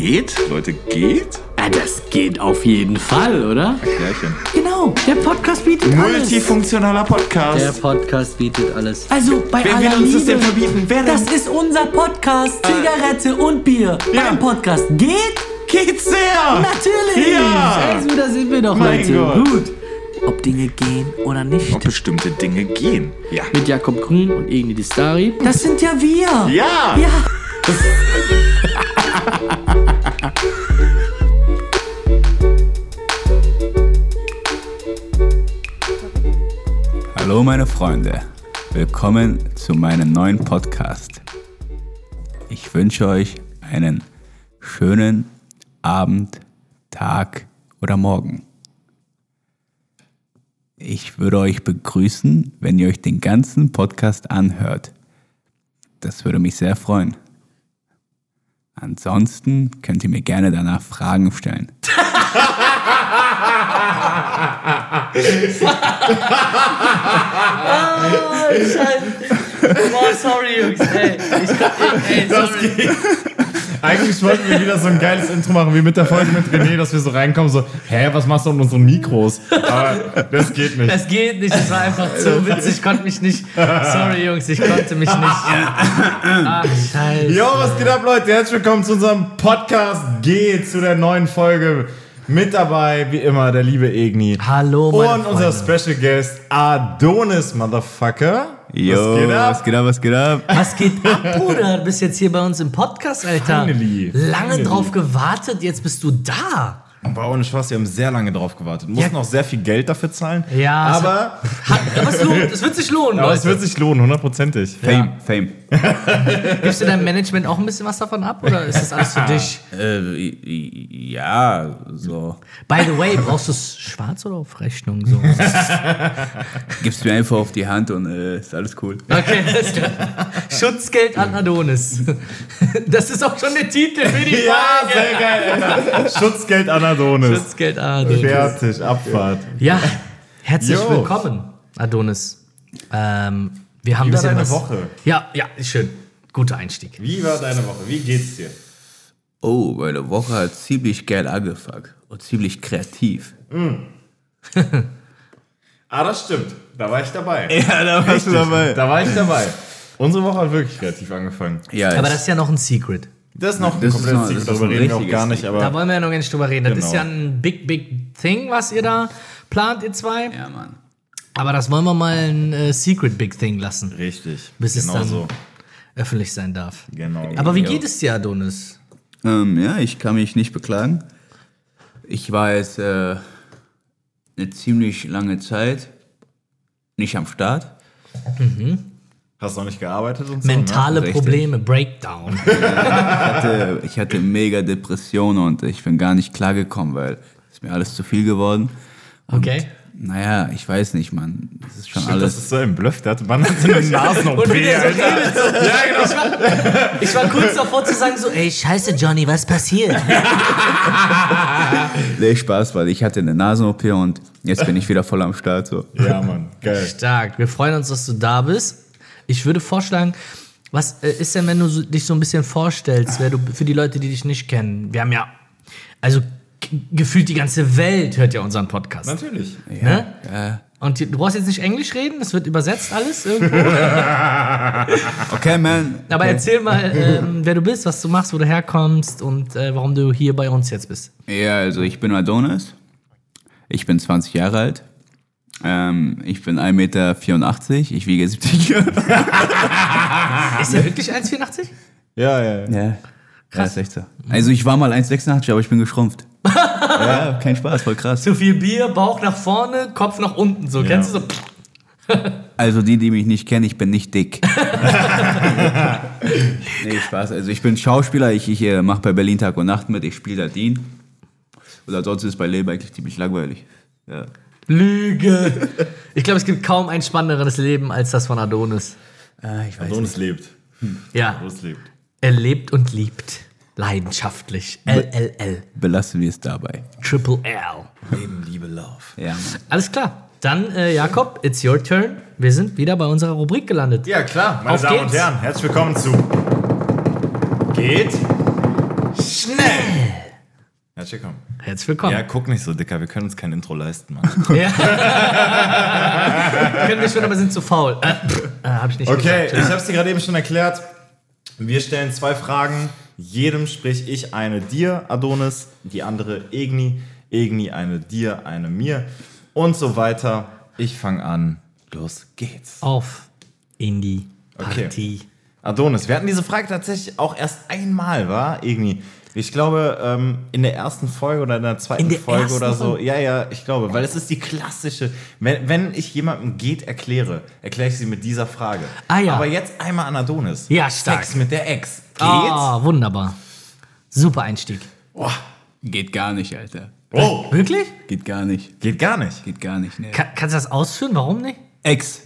geht? Leute, geht? Ja, das geht auf jeden Fall, oder? Klärchen. Genau, der Podcast bietet alles. Multifunktionaler Podcast. Der Podcast bietet alles. Also bei Wer aller will uns das Liebe, denn verbieten? Wer denn? Das ist unser Podcast. Zigarette und Bier. Ja. Beim Podcast geht Geht's sehr? natürlich. Ja. Also da sind wir doch, Mein Leute. Gott. Gut. Ob Dinge gehen oder nicht. Ob bestimmte Dinge gehen. Ja. Mit Jakob Grün und Igni Distari. Das sind ja wir. Ja. Ja. Hallo meine Freunde, willkommen zu meinem neuen Podcast. Ich wünsche euch einen schönen Abend, Tag oder Morgen. Ich würde euch begrüßen, wenn ihr euch den ganzen Podcast anhört. Das würde mich sehr freuen. Ansonsten könnt ihr mir gerne danach Fragen stellen. Boah, sorry, Jungs. Ey, ich ey, sorry. Eigentlich wollten wir wieder so ein geiles Intro machen, wie mit der Folge mit René, dass wir so reinkommen, so, hä, was machst du mit unseren Mikros? Aber das geht nicht. Das geht nicht, es war einfach zu witzig, ich konnte mich nicht. Sorry, Jungs, ich konnte mich nicht. Ach, scheiße. Jo, was geht ab, Leute? Herzlich willkommen zu unserem Podcast G, zu der neuen Folge. Mit dabei, wie immer, der liebe Egni. Hallo, meine Und unser Freunde. Special Guest, Adonis, Motherfucker. Jo, was geht ab? was geht ab, was geht ab? Was geht ab, Bruder? Du bist jetzt hier bei uns im Podcast, Alter. Finally, Lange finally. drauf gewartet, jetzt bist du da. Aber ohne Spaß, wir haben sehr lange drauf gewartet. Mussten Ja. auch sehr viel Geld dafür zahlen. Ja, es aber, Hat, aber es, lohnt, es wird sich lohnen, aber es Leute. wird sich lohnen, hundertprozentig. Fame, Fame. Gibst du deinem Management auch ein bisschen was davon ab oder ist das alles für dich? Äh, ja, so. By the way, brauchst du es schwarz oder auf Rechnung? So? Gibst mir einfach auf die Hand und äh, ist alles cool. Okay, alles klar. Schutzgeld an Adonis. Das ist auch schon der Titel für die Ja, Folge. sehr geil. Schutzgeld an Adonis. Schutzgeld an Adonis. Fertig, Abfahrt. Ja, herzlich Jo. willkommen, Adonis. Ähm, wir haben Wie war deine was. Woche? Ja, ja, schön. Guter Einstieg. Wie war deine Woche? Wie geht's dir? Oh, meine Woche hat ziemlich geil angefangen und ziemlich kreativ. Ah, das stimmt. Da war ich dabei. Ja, da warst du dabei. Da war ich dabei. Unsere Woche hat wirklich kreativ angefangen. Ja, Aber das ist ja noch ein Secret. Das ist noch ein Das ist komplettes Secret, das darüber reden wir auch gar nicht, Da aber wollen wir ja noch gar nicht drüber reden. Das Genau. ist ja ein big, big thing, was ihr da plant, ihr zwei. ja, Mann. Aber das wollen wir mal ein äh, Secret Big Thing lassen, richtig. bis es genau dann so. öffentlich sein darf. Genau. Aber wie geht es dir, Adonis? Ähm, ja, ich kann mich nicht beklagen. Ich war jetzt äh, eine ziemlich lange Zeit nicht am Start. Hast du noch nicht gearbeitet und so? Mentale richtig. Probleme, Breakdown. Ich hatte, ich hatte mega Depressionen und ich bin gar nicht klargekommen, weil es ist mir alles zu viel geworden. Okay. Naja, ich weiß nicht, Mann. Das ist schon? Das alles. ist so ein Bluff. Der hat Mann hat so eine Nasen-OP, Und wie der so Alter. redet, so, ich, war, ich war kurz davor zu sagen, so, ey, scheiße, Johnny, was passiert? Nee, Spaß, weil ich hatte eine Nasen-OP und jetzt bin ich wieder voll am Start. So. Ja, Mann. Geil. Stark. Wir freuen uns, dass du da bist. Ich würde vorschlagen, was äh, ist denn, wenn du so, dich so ein bisschen vorstellst, wer du für die Leute, die dich nicht kennen? Wir haben ja, also gefühlt die ganze Welt hört ja unseren Podcast. Natürlich. Ne? Ja. Und die, du brauchst jetzt nicht Englisch reden, das wird übersetzt alles irgendwo. Okay, man. Aber erzähl mal, ähm, wer du bist, was du machst, wo du herkommst und äh, warum du hier bei uns jetzt bist. Ja, also ich bin Adonis. Ich bin 20 Jahre alt. Ähm, ich bin 1,84 Meter. Ich wiege 70 Kilo. Ist der wirklich 1,84? Ja, ja. ja. Ja. Krass, echt so. Also ich war mal 1,86, aber ich bin geschrumpft. Ja, kein Spaß, voll krass. Zu viel Bier, Bauch nach vorne, Kopf nach unten. So, kennst du so? Also die, die mich nicht kennen, ich bin nicht dick. nee, Spaß. Also ich bin Schauspieler, ich, ich äh, mache bei Berlin Tag und Nacht mit, ich spiele da Dean. Und ansonsten ist bei Leben eigentlich ziemlich langweilig. Ja. Lüge. Ich glaube, es gibt kaum ein spannenderes Leben als das von Adonis. Ich weiß Adonis lebt. Ja, Adonis lebt. er lebt und liebt. Leidenschaftlich. LLL. Belassen wir es dabei. Triple L. Leben, Liebe, Love. Ja. Alles klar. Dann, äh, Jakob, it's your turn. Wir sind wieder bei unserer Rubrik gelandet. Ja, klar. Meine Auf Damen geht's. und Herren, herzlich willkommen zu Geht Schnell! Herzlich willkommen. Herzlich willkommen. Ja, guck nicht so, Dicker. Wir können uns kein Intro leisten, Mann. Ja. Können wir schon, aber sind zu faul. Äh, äh, hab ich nicht Okay, gesagt. ich hab's dir gerade eben schon erklärt. Wir stellen zwei Fragen. Jedem sprich ich eine dir, Adonis, die andere Egni, Egni eine dir, eine mir und so weiter. Ich fange an. Los geht's. Auf in die Okay. Partie. Adonis, wir hatten diese Frage tatsächlich auch erst einmal, war irgendwie. Ich glaube, ähm, in der ersten Folge oder in der zweiten In der Folge oder so. Ja, ja, ich glaube, weil es ist die klassische. Wenn, wenn ich jemandem geht erkläre, erkläre ich sie mit dieser Frage. Ah, ja. Aber jetzt einmal an Adonis. Ja, stark. Sex mit der Ex. Geht? Ah, wunderbar. Super Einstieg. Geht gar nicht, Alter. Oh, Wirklich? Geht gar nicht. geht gar nicht. Geht gar nicht, ne. Ka kannst du das ausführen? Warum nicht? Ex.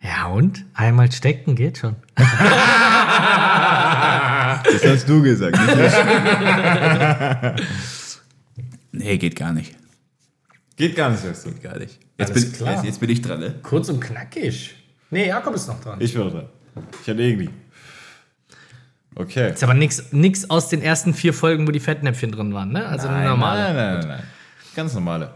Ja, und? Einmal stecken geht schon. Das hast du gesagt, nicht nee, geht gar nicht. Geht gar nicht, sagst du. Geht gar nicht. Jetzt, Alles bin, klar. Jetzt, jetzt bin ich dran, ne? Kurz und knackig. Nee, Jakob ist noch dran. Ich würde dran. Ich hatte irgendwie. Okay. Ist aber nichts aus den ersten vier Folgen, wo die Fettnäpfchen drin waren, ne? Also eine normale. Nein, nein, nein, nein. Ganz normale.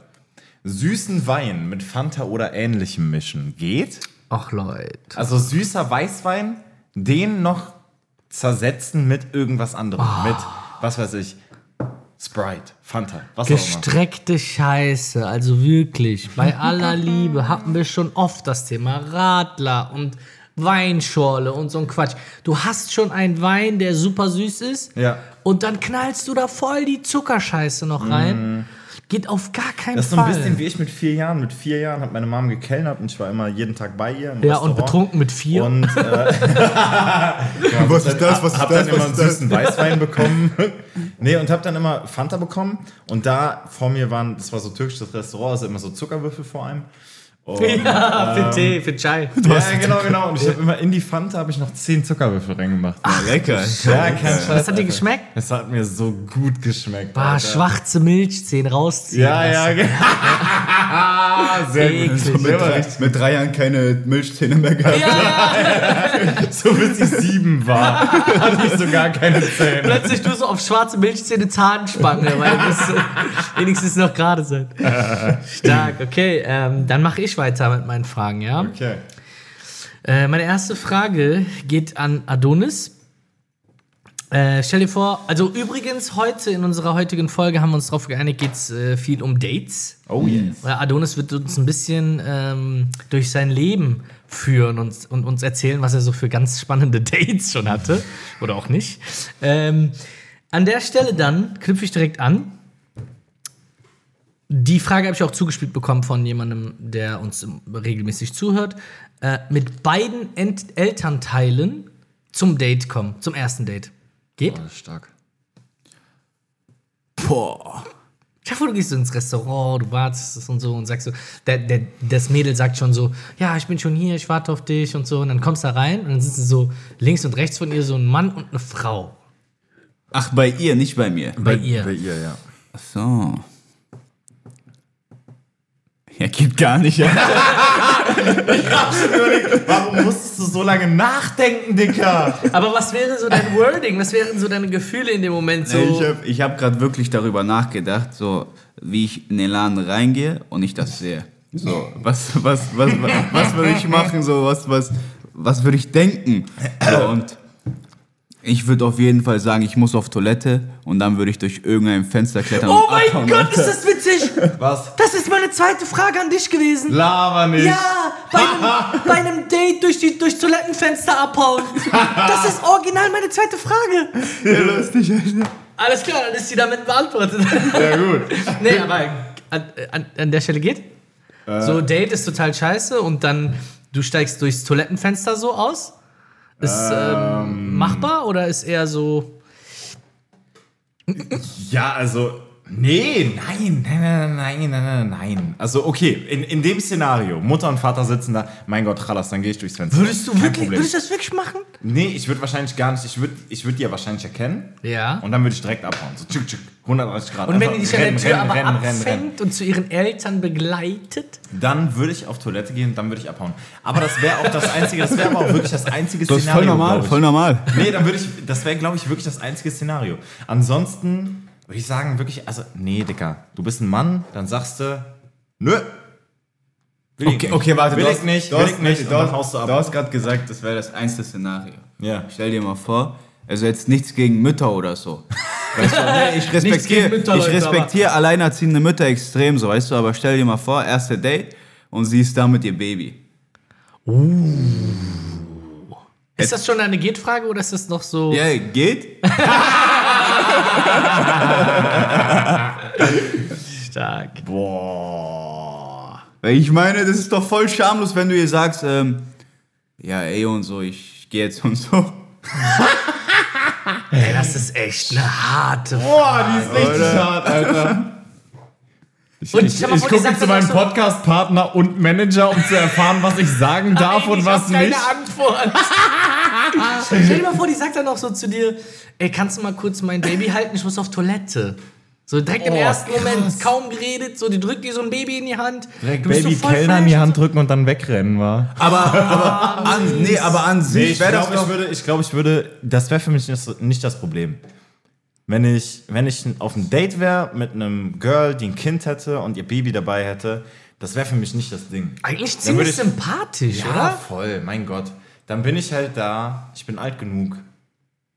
Süßen Wein mit Fanta oder ähnlichem mischen. Geht? Ach, Leute. Also süßer Weißwein, den noch zersetzen mit irgendwas anderem. Ah. Mit, was weiß ich, Sprite, Fanta, was auch immer. Gestreckte Scheiße, also wirklich. Bei aller Liebe hatten wir schon oft das Thema Radler und Weinschorle und so ein Quatsch. Du hast schon einen Wein, der super süß ist. Ja. Und dann knallst du da voll die Zuckerscheiße noch rein. Geht auf gar keinen Mhm. Das ist so Fall. ein bisschen wie ich mit vier Jahren. Mit vier Jahren hat meine Mom gekellnert und ich war immer jeden Tag bei ihr. Im ja, und Restaurant. betrunken mit vier. Und äh, Was ist das? Was ist hab das? dann immer Was einen süßen Weißwein bekommen. nee, und hab dann immer Fanta bekommen. Und da vor mir waren, das war so türkisches Restaurant, also immer so Zuckerwürfel vor einem. Und, ja, für Tee, für Chai. ja, genau, genau. Und ich habe immer in die Fanta habe ich noch zehn Zuckerwürfel reingemacht. Lecker. ja, kein Scheiß. Was hat dir geschmeckt? Es hat mir so gut geschmeckt. Bah, Alter. schwarze Milchzähne rausziehen. Ja, lassen. ja, genau. Sehr gut. Eklig. Mit drei, mit drei Jahren keine Milchzähne mehr gehabt. So bis ich sieben war, hatte ich so gar keine Zähne. Plötzlich du so auf schwarze Milchzähne Zahnspange, weil das wenigstens noch gerade sind. Stark, okay. Ähm, dann mache ich weiter mit meinen Fragen, ja. Okay. Äh, meine erste Frage geht an Adonis. Äh, stell dir vor, also übrigens heute in unserer heutigen Folge haben wir uns darauf geeinigt, geht es äh, viel um Dates. Oh yes. Weil Adonis wird uns ein bisschen ähm, durch sein Leben führen und, und uns erzählen, was er so für ganz spannende Dates schon hatte. Oder auch nicht. Ähm, an der Stelle dann knüpfe ich direkt an. Die Frage habe ich auch zugespielt bekommen von jemandem, der uns regelmäßig zuhört. Äh, mit beiden Ent Elternteilen zum Date kommen, zum ersten Date. Geht? stark. Boah. Dir vor, du gehst so ins Restaurant, du wartest und so und sagst so, der, der, das Mädel sagt schon so, ja, ich bin schon hier, ich warte auf dich und so. Und dann kommst du da rein und dann sitzen so links und rechts von ihr so ein Mann und eine Frau. Ach, bei ihr, nicht bei mir. Bei ihr. Bei ihr, ja. Ach so. Ja, geht gar nicht. Ja. Warum musstest du so lange nachdenken, Dicker? Aber was wäre so dein Wording? Was wären so deine Gefühle in dem Moment so? Ich habe ich hab gerade wirklich darüber nachgedacht, so wie ich in den Laden reingehe und ich das sehe. So, was, was, was, was, was würde ich machen? So, was, was, was würde ich denken? So, und ich würde auf jeden Fall sagen, ich muss auf Toilette und dann würde ich durch irgendein Fenster klettern. oh und mein abhauen, Gott, Alter. ist das witzig! Was? Das ist meine zweite Frage an dich gewesen. Laber nicht. Ja, bei einem, bei einem Date durch die durchs Toilettenfenster abhauen. Das ist original meine zweite Frage. Ja, lustig, Alter. Alles klar, dann ist sie damit beantwortet. Ja, gut. nee, aber an, an, an der Stelle geht. So, Date ist total scheiße und dann du steigst durchs Toilettenfenster so aus. Ist ähm, machbar oder ist eher so. Ja, also, Nee, nein, nein, nein, nein, nein, nein, nein. Also okay, in, in dem Szenario, Mutter und Vater sitzen da, mein Gott, Chalas, dann gehe ich durchs Fenster. Würdest du Kein wirklich, Problem. würdest du das wirklich machen? Nee, ich würde wahrscheinlich gar nicht, ich würde ich würd die ja wahrscheinlich erkennen. Ja. Und dann würde ich direkt abhauen. So tschück, tschück, 180 Grad. Und wenn die dich an der Tür rennen, aber rennen, abfängt rennen. und zu ihren Eltern begleitet? Dann würde ich auf Toilette gehen und dann würde ich abhauen. Aber das wäre auch das einzige, das wäre aber auch wirklich das einzige Das ist Szenario. voll normal, voll normal. Nee, dann würde ich, das wäre, glaube ich, wirklich das einzige Szenario. Ansonsten würde ich sagen, wirklich, also, nee, Dicker, du bist ein Mann, dann sagst du, nö. Will ich Okay, nicht. okay, warte. Will du ich hast- nicht, du will hast- ich nicht, Du hast, haust du ab. du hast gerade gesagt, das wäre das einzige Szenario. Ja. Stell dir mal vor, also jetzt nichts gegen Mütter oder so. Weißt du, nee, ich respektiere Mütter, ich respektiere alleinerziehende Mütter extrem, so weißt du, aber stell dir mal vor, erste Date und sie ist da mit ihr Baby. Ist das schon eine Geht-Frage oder ist das noch so? Ja, geht? Stark. Boah. Ich meine, das ist doch voll schamlos, wenn du ihr sagst, ähm, ja, ey und so, ich gehe jetzt und so. Ey, das ist echt eine harte Frage. Boah, die ist richtig hart, Alter. Ich, Und ich, ich die gucke zu meinem Podcast-Partner und Manager, um zu erfahren, was ich sagen darf und ich was keine nicht. Antwort. Stell dir mal vor, die sagt dann auch so zu dir, ey, kannst du mal kurz mein Baby halten? Ich muss auf Toilette. So direkt im Oh, ersten krass. Moment, kaum geredet, so die drückt dir so ein Baby in die Hand. Direkt Du bist Baby so voll Kellner in die. Hand drücken und dann wegrennen, war. Aber, aber, an, nee, aber an Nee, sich ich wäre das glaube, ich würde, ich, glaub, ich würde, das wäre für mich nicht, nicht das Problem. Wenn ich, wenn ich auf einem Date wäre mit einem Girl, die ein Kind hätte und ihr Baby dabei hätte, das wäre für mich nicht das Ding. Eigentlich ziemlich ich- sympathisch, Ja, oder? voll, mein Gott. Dann bin ich halt da, ich bin alt genug,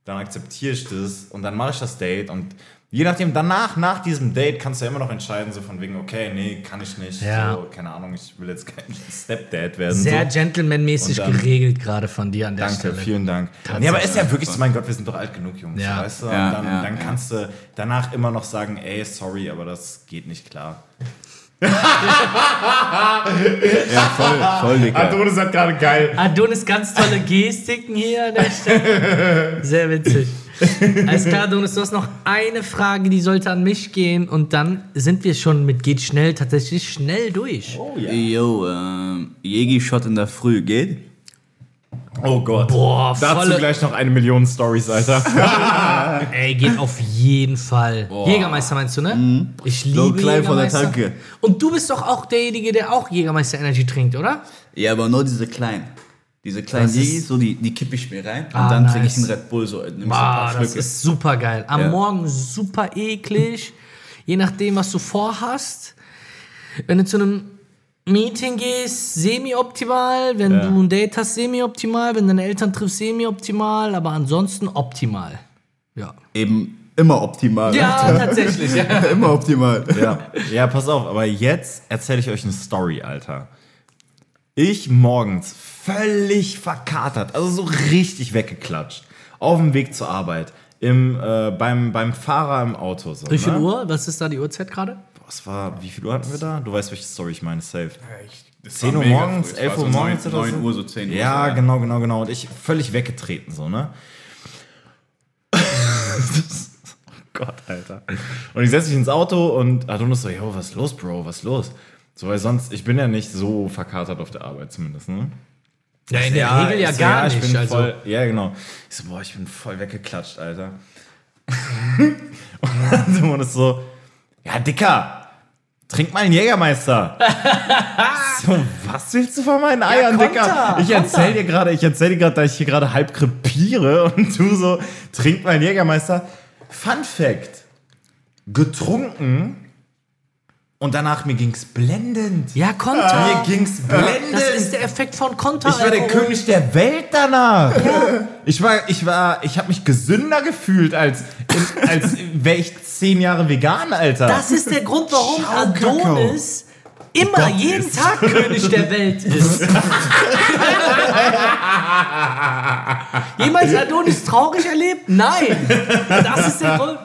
dann akzeptiere ich das und dann mache ich das Date und je nachdem, danach, nach diesem Date kannst du ja immer noch entscheiden, so von wegen, okay, nee, kann ich nicht, Ja. so, keine Ahnung, ich will jetzt kein Stepdad werden. Sehr so. gentlemanmäßig dann- geregelt gerade von dir an der Danke, Stelle. vielen Dank. Nee, aber ist ja wirklich so, mein Gott, wir sind doch alt genug, Jungs. Ja. Weißt du? Ja, und dann, ja, dann ja. kannst du danach immer noch sagen, ey, sorry, aber das geht nicht klar. Ja, voll, voll, Digga. Adonis hat gerade geil. Adonis ganz tolle Gestiken hier an der Stelle. Sehr witzig. Alles klar, Adonis, du hast noch eine Frage, die sollte an mich gehen und dann sind wir schon mit Geht schnell tatsächlich schnell durch. Yo, ähm, Jägi-Shot in der Früh geht? Oh Gott. Boah, Dazu volle, gleich noch eine Million Stories, Alter. ey, geht auf jeden Fall. Jägermeister meinst du, ne? Ich liebe So klein von der Jägermeister. Tanke. Und du bist doch auch derjenige, der auch Jägermeister Energy trinkt, oder? Ja, aber nur diese kleinen. Diese kleinen Jägis, so die, die kippe ich mir rein und Ah, dann trinke nice. ich einen Red Bull so. Nimm so ein Boah, paar das Schlücke. ist super geil. Am Ja. Morgen super eklig. Je nachdem, was du vorhast. Wenn du zu einem Meeting gehst, semi-optimal. Wenn Ja. du ein Date hast, semi-optimal. Wenn deine Eltern triffst, semi-optimal. Aber ansonsten optimal. Ja. Eben immer optimal. Ja, tatsächlich. Ja. immer optimal. ja. ja, pass auf, aber jetzt erzähle ich euch eine Story, Alter. Ich morgens völlig verkatert, also so richtig weggeklatscht. Auf dem Weg zur Arbeit. Im, äh, beim, beim Fahrer im Auto. So, Wie viel ne? Uhr? Was ist da die Uhrzeit gerade? Was war, wie viel Uhr hatten wir da? Du weißt, welche Story ich meine, safe. Das 10 war Uhr mega morgens, früh. Es 11 war Uhr so morgens 9, oder 9 so? Uhr, so 10 Uhr. Ja, so, genau, genau, genau. Und ich völlig weggetreten, so, ne? Gott, Alter. Und ich setze mich ins Auto und Adonis so, yo, was ist los, Bro, was ist los? So, weil sonst, ich bin ja nicht so verkatert auf der Arbeit zumindest, ne? Ja, in der Regel ja so, gar ich nicht. Bin also. voll, ja, genau. Ich so, boah, ich bin voll weggeklatscht, Alter. und dann so, und es so, ja, Dicker, trink mal einen Jägermeister. so, was willst du von meinen Eiern, Konter, Dicker? Ich erzähl dir gerade, ich erzähl dir gerade, dass ich hier gerade halb krepiere und du so, trink mal einen Jägermeister. Fun Fact, getrunken und danach mir ging's blendend. Ja, Konter. Mir ging's blendend. Das ist der Effekt von Konter. Ich war der König der Welt danach. Ich war, ich war, ich habe mich gesünder gefühlt als, als wäre ich zehn Jahre vegan, Alter. Das ist der Grund, warum. Adonis immer jeden Tag König der Welt ist. Jemals Adonis traurig erlebt? Nein. Das ist der Grund.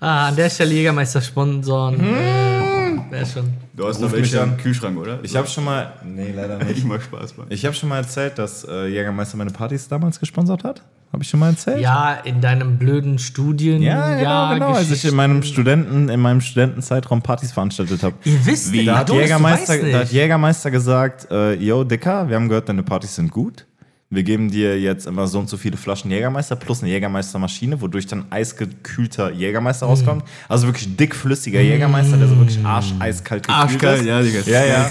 Ah, an der Stelle Jägermeister sponsoren. Äh, Wäre schon. Du hast noch welche im Kühlschrank, oder? ich habe schon mal, nee, leider ich mach Spaß, Mann. Ich habe schon mal erzählt, dass äh, Jägermeister meine Partys damals gesponsert hat. Habe ich schon mal erzählt? Ja, in deinem blöden Studien. Ja, genau, genau. Als ich in meinem Studenten, in meinem Studentenzeitraum Partys veranstaltet habe. Ihr wisst nicht, Da hat, Jägermeister, da hat nicht. Jägermeister gesagt, äh, yo, Dicker, wir haben gehört, deine Partys sind gut. Wir geben dir jetzt immer so und so viele Flaschen Jägermeister plus eine Jägermeistermaschine, wodurch dann eisgekühlter Jägermeister rauskommt. Also wirklich dickflüssiger Jägermeister, der so wirklich arscheiskalt gekühlt Arschkalt, ist. ja, Digga. Ja, ja.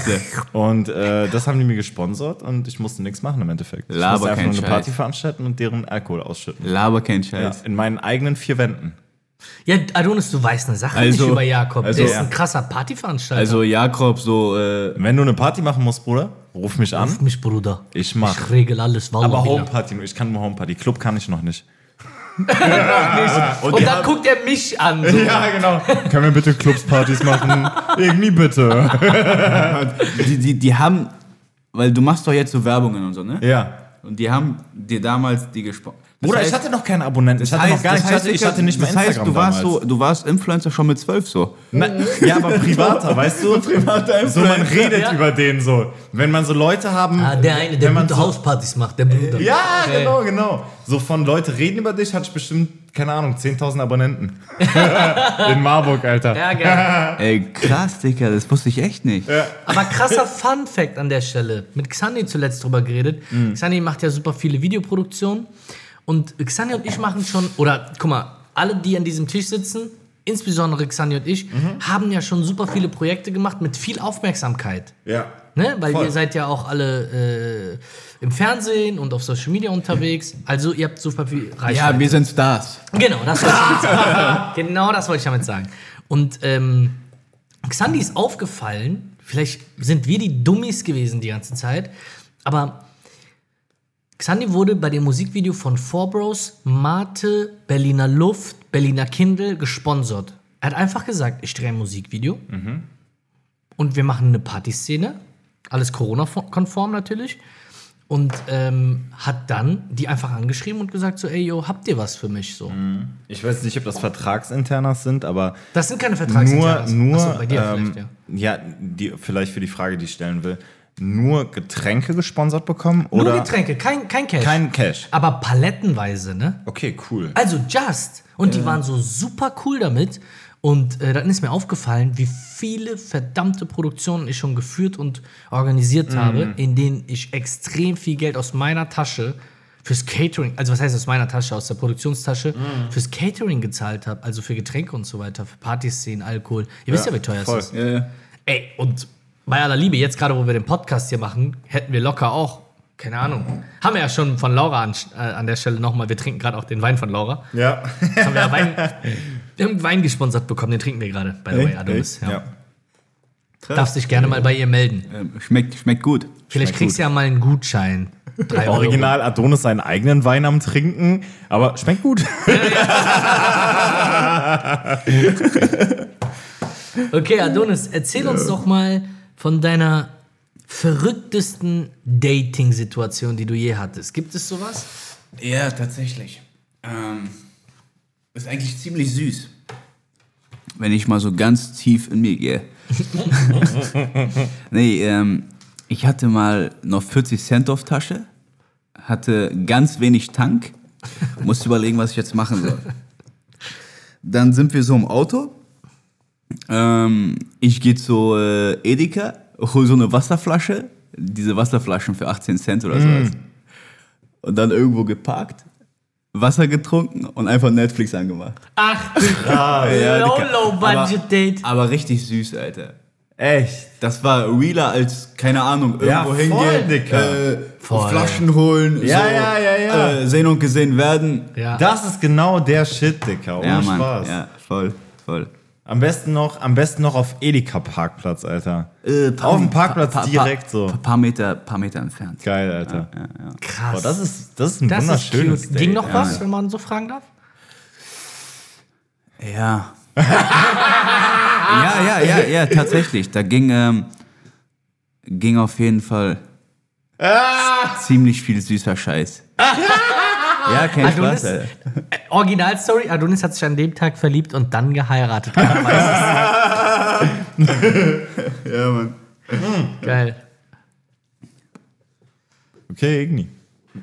Und äh, das haben die mir gesponsert und ich musste nichts machen im Endeffekt. Ich Laber musste einfach kein nur eine Scheiß. Party veranstalten und deren Alkohol ausschütten. Laber kein Ja, Scheiß. in meinen eigenen vier Wänden. Ja, Adonis, du weißt eine Sache Also- nicht über Jakob. also- der ist ein krasser Partyveranstalter. Also Jakob so, äh, Wenn du eine Party machen musst, Bruder, ruf mich an. Ruf mich, Bruder. Ich mach. Ich regel alles. Wallah, Aber. Homeparty, ich kann nur Homeparty. Club kann ich noch nicht. Und dann guckt er mich an. So. Ja, genau. Können wir bitte Clubspartys machen? Irgendwie bitte. die, die, die haben, weil du machst doch jetzt so Werbungen und so, ne? Ja. Und die haben dir damals die gesprochen. Bruder, ich hatte noch keinen Abonnenten. Ich hatte noch gar nichts. Ich hatte, ich hatte nicht mehr das heißt, Instagram du warst, damals. so, du warst Influencer schon mit zwölf so. Na, ja, aber privater, weißt du? Privater So, man redet Ja. über den so. Wenn man so Leute haben. Ah, der eine, der gute so, Hauspartys macht, der Bruder. Ja, Okay. genau, genau. So von Leute reden über dich, hatte ich bestimmt, keine Ahnung, 10.000 Abonnenten. In Marburg, Alter. Ja, geil. Ey, krass, Digga, das wusste ich echt nicht. Aber krasser Fun Fact an der Stelle. Mit Xani zuletzt drüber geredet. Mhm. Xani macht ja super viele Videoproduktionen. Und Xani und ich machen schon, oder guck mal, alle, die an diesem Tisch sitzen, insbesondere Xani und ich, Mhm. haben ja schon super viele Projekte gemacht mit viel Aufmerksamkeit. Ja. Ne? Weil Voll. ihr seid ja auch alle äh, im Fernsehen und auf Social Media unterwegs. Also ihr habt super viel Reichweite. Ja, wir sind Stars. Genau, das wollte ich damit sagen. genau das wollte ich damit sagen. Und ähm, Xandi ist aufgefallen, vielleicht sind wir die Dummies gewesen die ganze Zeit, aber Xandi wurde bei dem Musikvideo von Four Bros, Mate, Berliner Luft, Berliner Kindle gesponsert. Er hat einfach gesagt, ich drehe ein Musikvideo und wir machen eine Partyszene, alles Corona-konform natürlich. Und ähm, hat dann die einfach angeschrieben und gesagt so, ey, yo, habt ihr was für mich? So. Ich weiß nicht, ob das Vertragsinternas sind, aber Das sind keine nur, Vertragsinternas. nur Achso, bei dir ähm, vielleicht, ja. ja, die, vielleicht für die Frage, die ich stellen will, nur Getränke gesponsert bekommen Nur oder Getränke, kein, kein Cash. kein Cash? aber palettenweise, ne? Okay, cool. Also just. Und die waren so super cool damit. Und äh, dann ist mir aufgefallen, wie viele verdammte Produktionen ich schon geführt und organisiert habe, in denen ich extrem viel Geld aus meiner Tasche fürs Catering, also was heißt aus meiner Tasche, aus der Produktionstasche, fürs Catering gezahlt habe, also für Getränke und so weiter, für Partyszenen, Alkohol. Ihr wisst ja, wie teuer voll. es ist. Ja, ja. Ey, und bei aller Liebe, jetzt gerade, wo wir den Podcast hier machen, hätten wir locker auch, keine Ahnung, haben wir ja schon von Laura an, äh, an der Stelle nochmal, wir trinken gerade auch den Wein von Laura. Ja. Haben wir, ja Wein, wir haben Wein gesponsert bekommen, den trinken wir gerade, by the way, Adonis. Ja. ja. Darfst dich gerne mal bei ihr melden. Ähm, schmeckt, schmeckt gut. Vielleicht kriegst du ja mal einen Gutschein. Drei Euro. Original Adonis seinen eigenen Wein am Trinken, aber schmeckt gut. Okay, Adonis, erzähl uns doch mal von deiner verrücktesten Dating-Situation, die du je hattest. Gibt es sowas? Ja, tatsächlich. Ähm, ist eigentlich ziemlich süß. Wenn ich mal so ganz tief in mir gehe. nee, ähm, ich hatte mal noch 40 Cent auf Tasche, hatte ganz wenig Tank, musste überlegen, was ich jetzt machen soll. Dann sind wir so im Auto. Ähm, ich gehe zu äh, Edeka, hol so eine Wasserflasche, diese Wasserflaschen für 18 Cent oder sowas. Und dann irgendwo geparkt, Wasser getrunken und einfach Netflix angemacht. Ach, Ja, low, low budget aber, date. Aber richtig süß, Alter. Echt? Das war realer als, keine Ahnung, Ja, irgendwo voll, hingehen, Dicker. äh, Voll. Flaschen holen, Ja, so, ja, ja, ja. Äh, sehen und gesehen werden. Ja. Das ist genau der Shit, Dicker. Ohne Ja, Mann. Spaß. Ja, voll, voll. Am besten noch, am besten noch auf Edeka-Parkplatz, Alter. Äh, Auf dem Parkplatz pa- pa- direkt so. Paar, paar Meter, paar Meter entfernt. Geil, Alter. Krass. Boah, das ist, das ist ein Das ist wunderschönes cute. Ging noch was, wenn man so fragen darf? Ja. ja, ja, ja, ja, tatsächlich. Da ging, ähm, ging auf jeden Fall ziemlich viel süßer Scheiß. ja, kein Adonis, Spaß, äh, Originalstory, Adonis hat sich an dem Tag verliebt und dann geheiratet. Ja, Mann. Geil. Okay, Igni.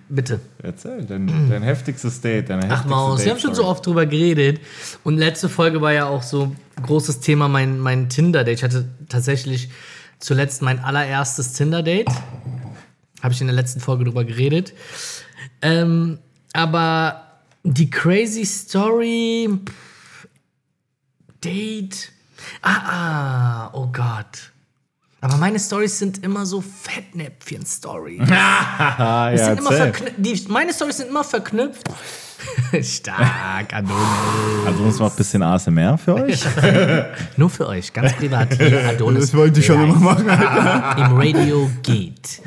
Bitte. Erzähl, dein, dein heftigstes Date, deine Ach Maus, wir haben schon so oft drüber geredet. Und letzte Folge war ja auch so ein großes Thema mein, mein Tinder-Date. Ich hatte tatsächlich zuletzt mein allererstes Tinder-Date. Habe ich in der letzten Folge drüber geredet. Ähm, aber die crazy Story. Pff, Date. Ah, ah, oh Gott. Aber meine Stories sind immer so Fettnäpfchen-Stories. Es ja, meine Storys sind immer verknüpft. Stark, Adonis. Uns macht ein bisschen ASMR für euch. Nur für euch, ganz privat hier, Adonis. Das wollte ich schon immer machen. Im Radio geht.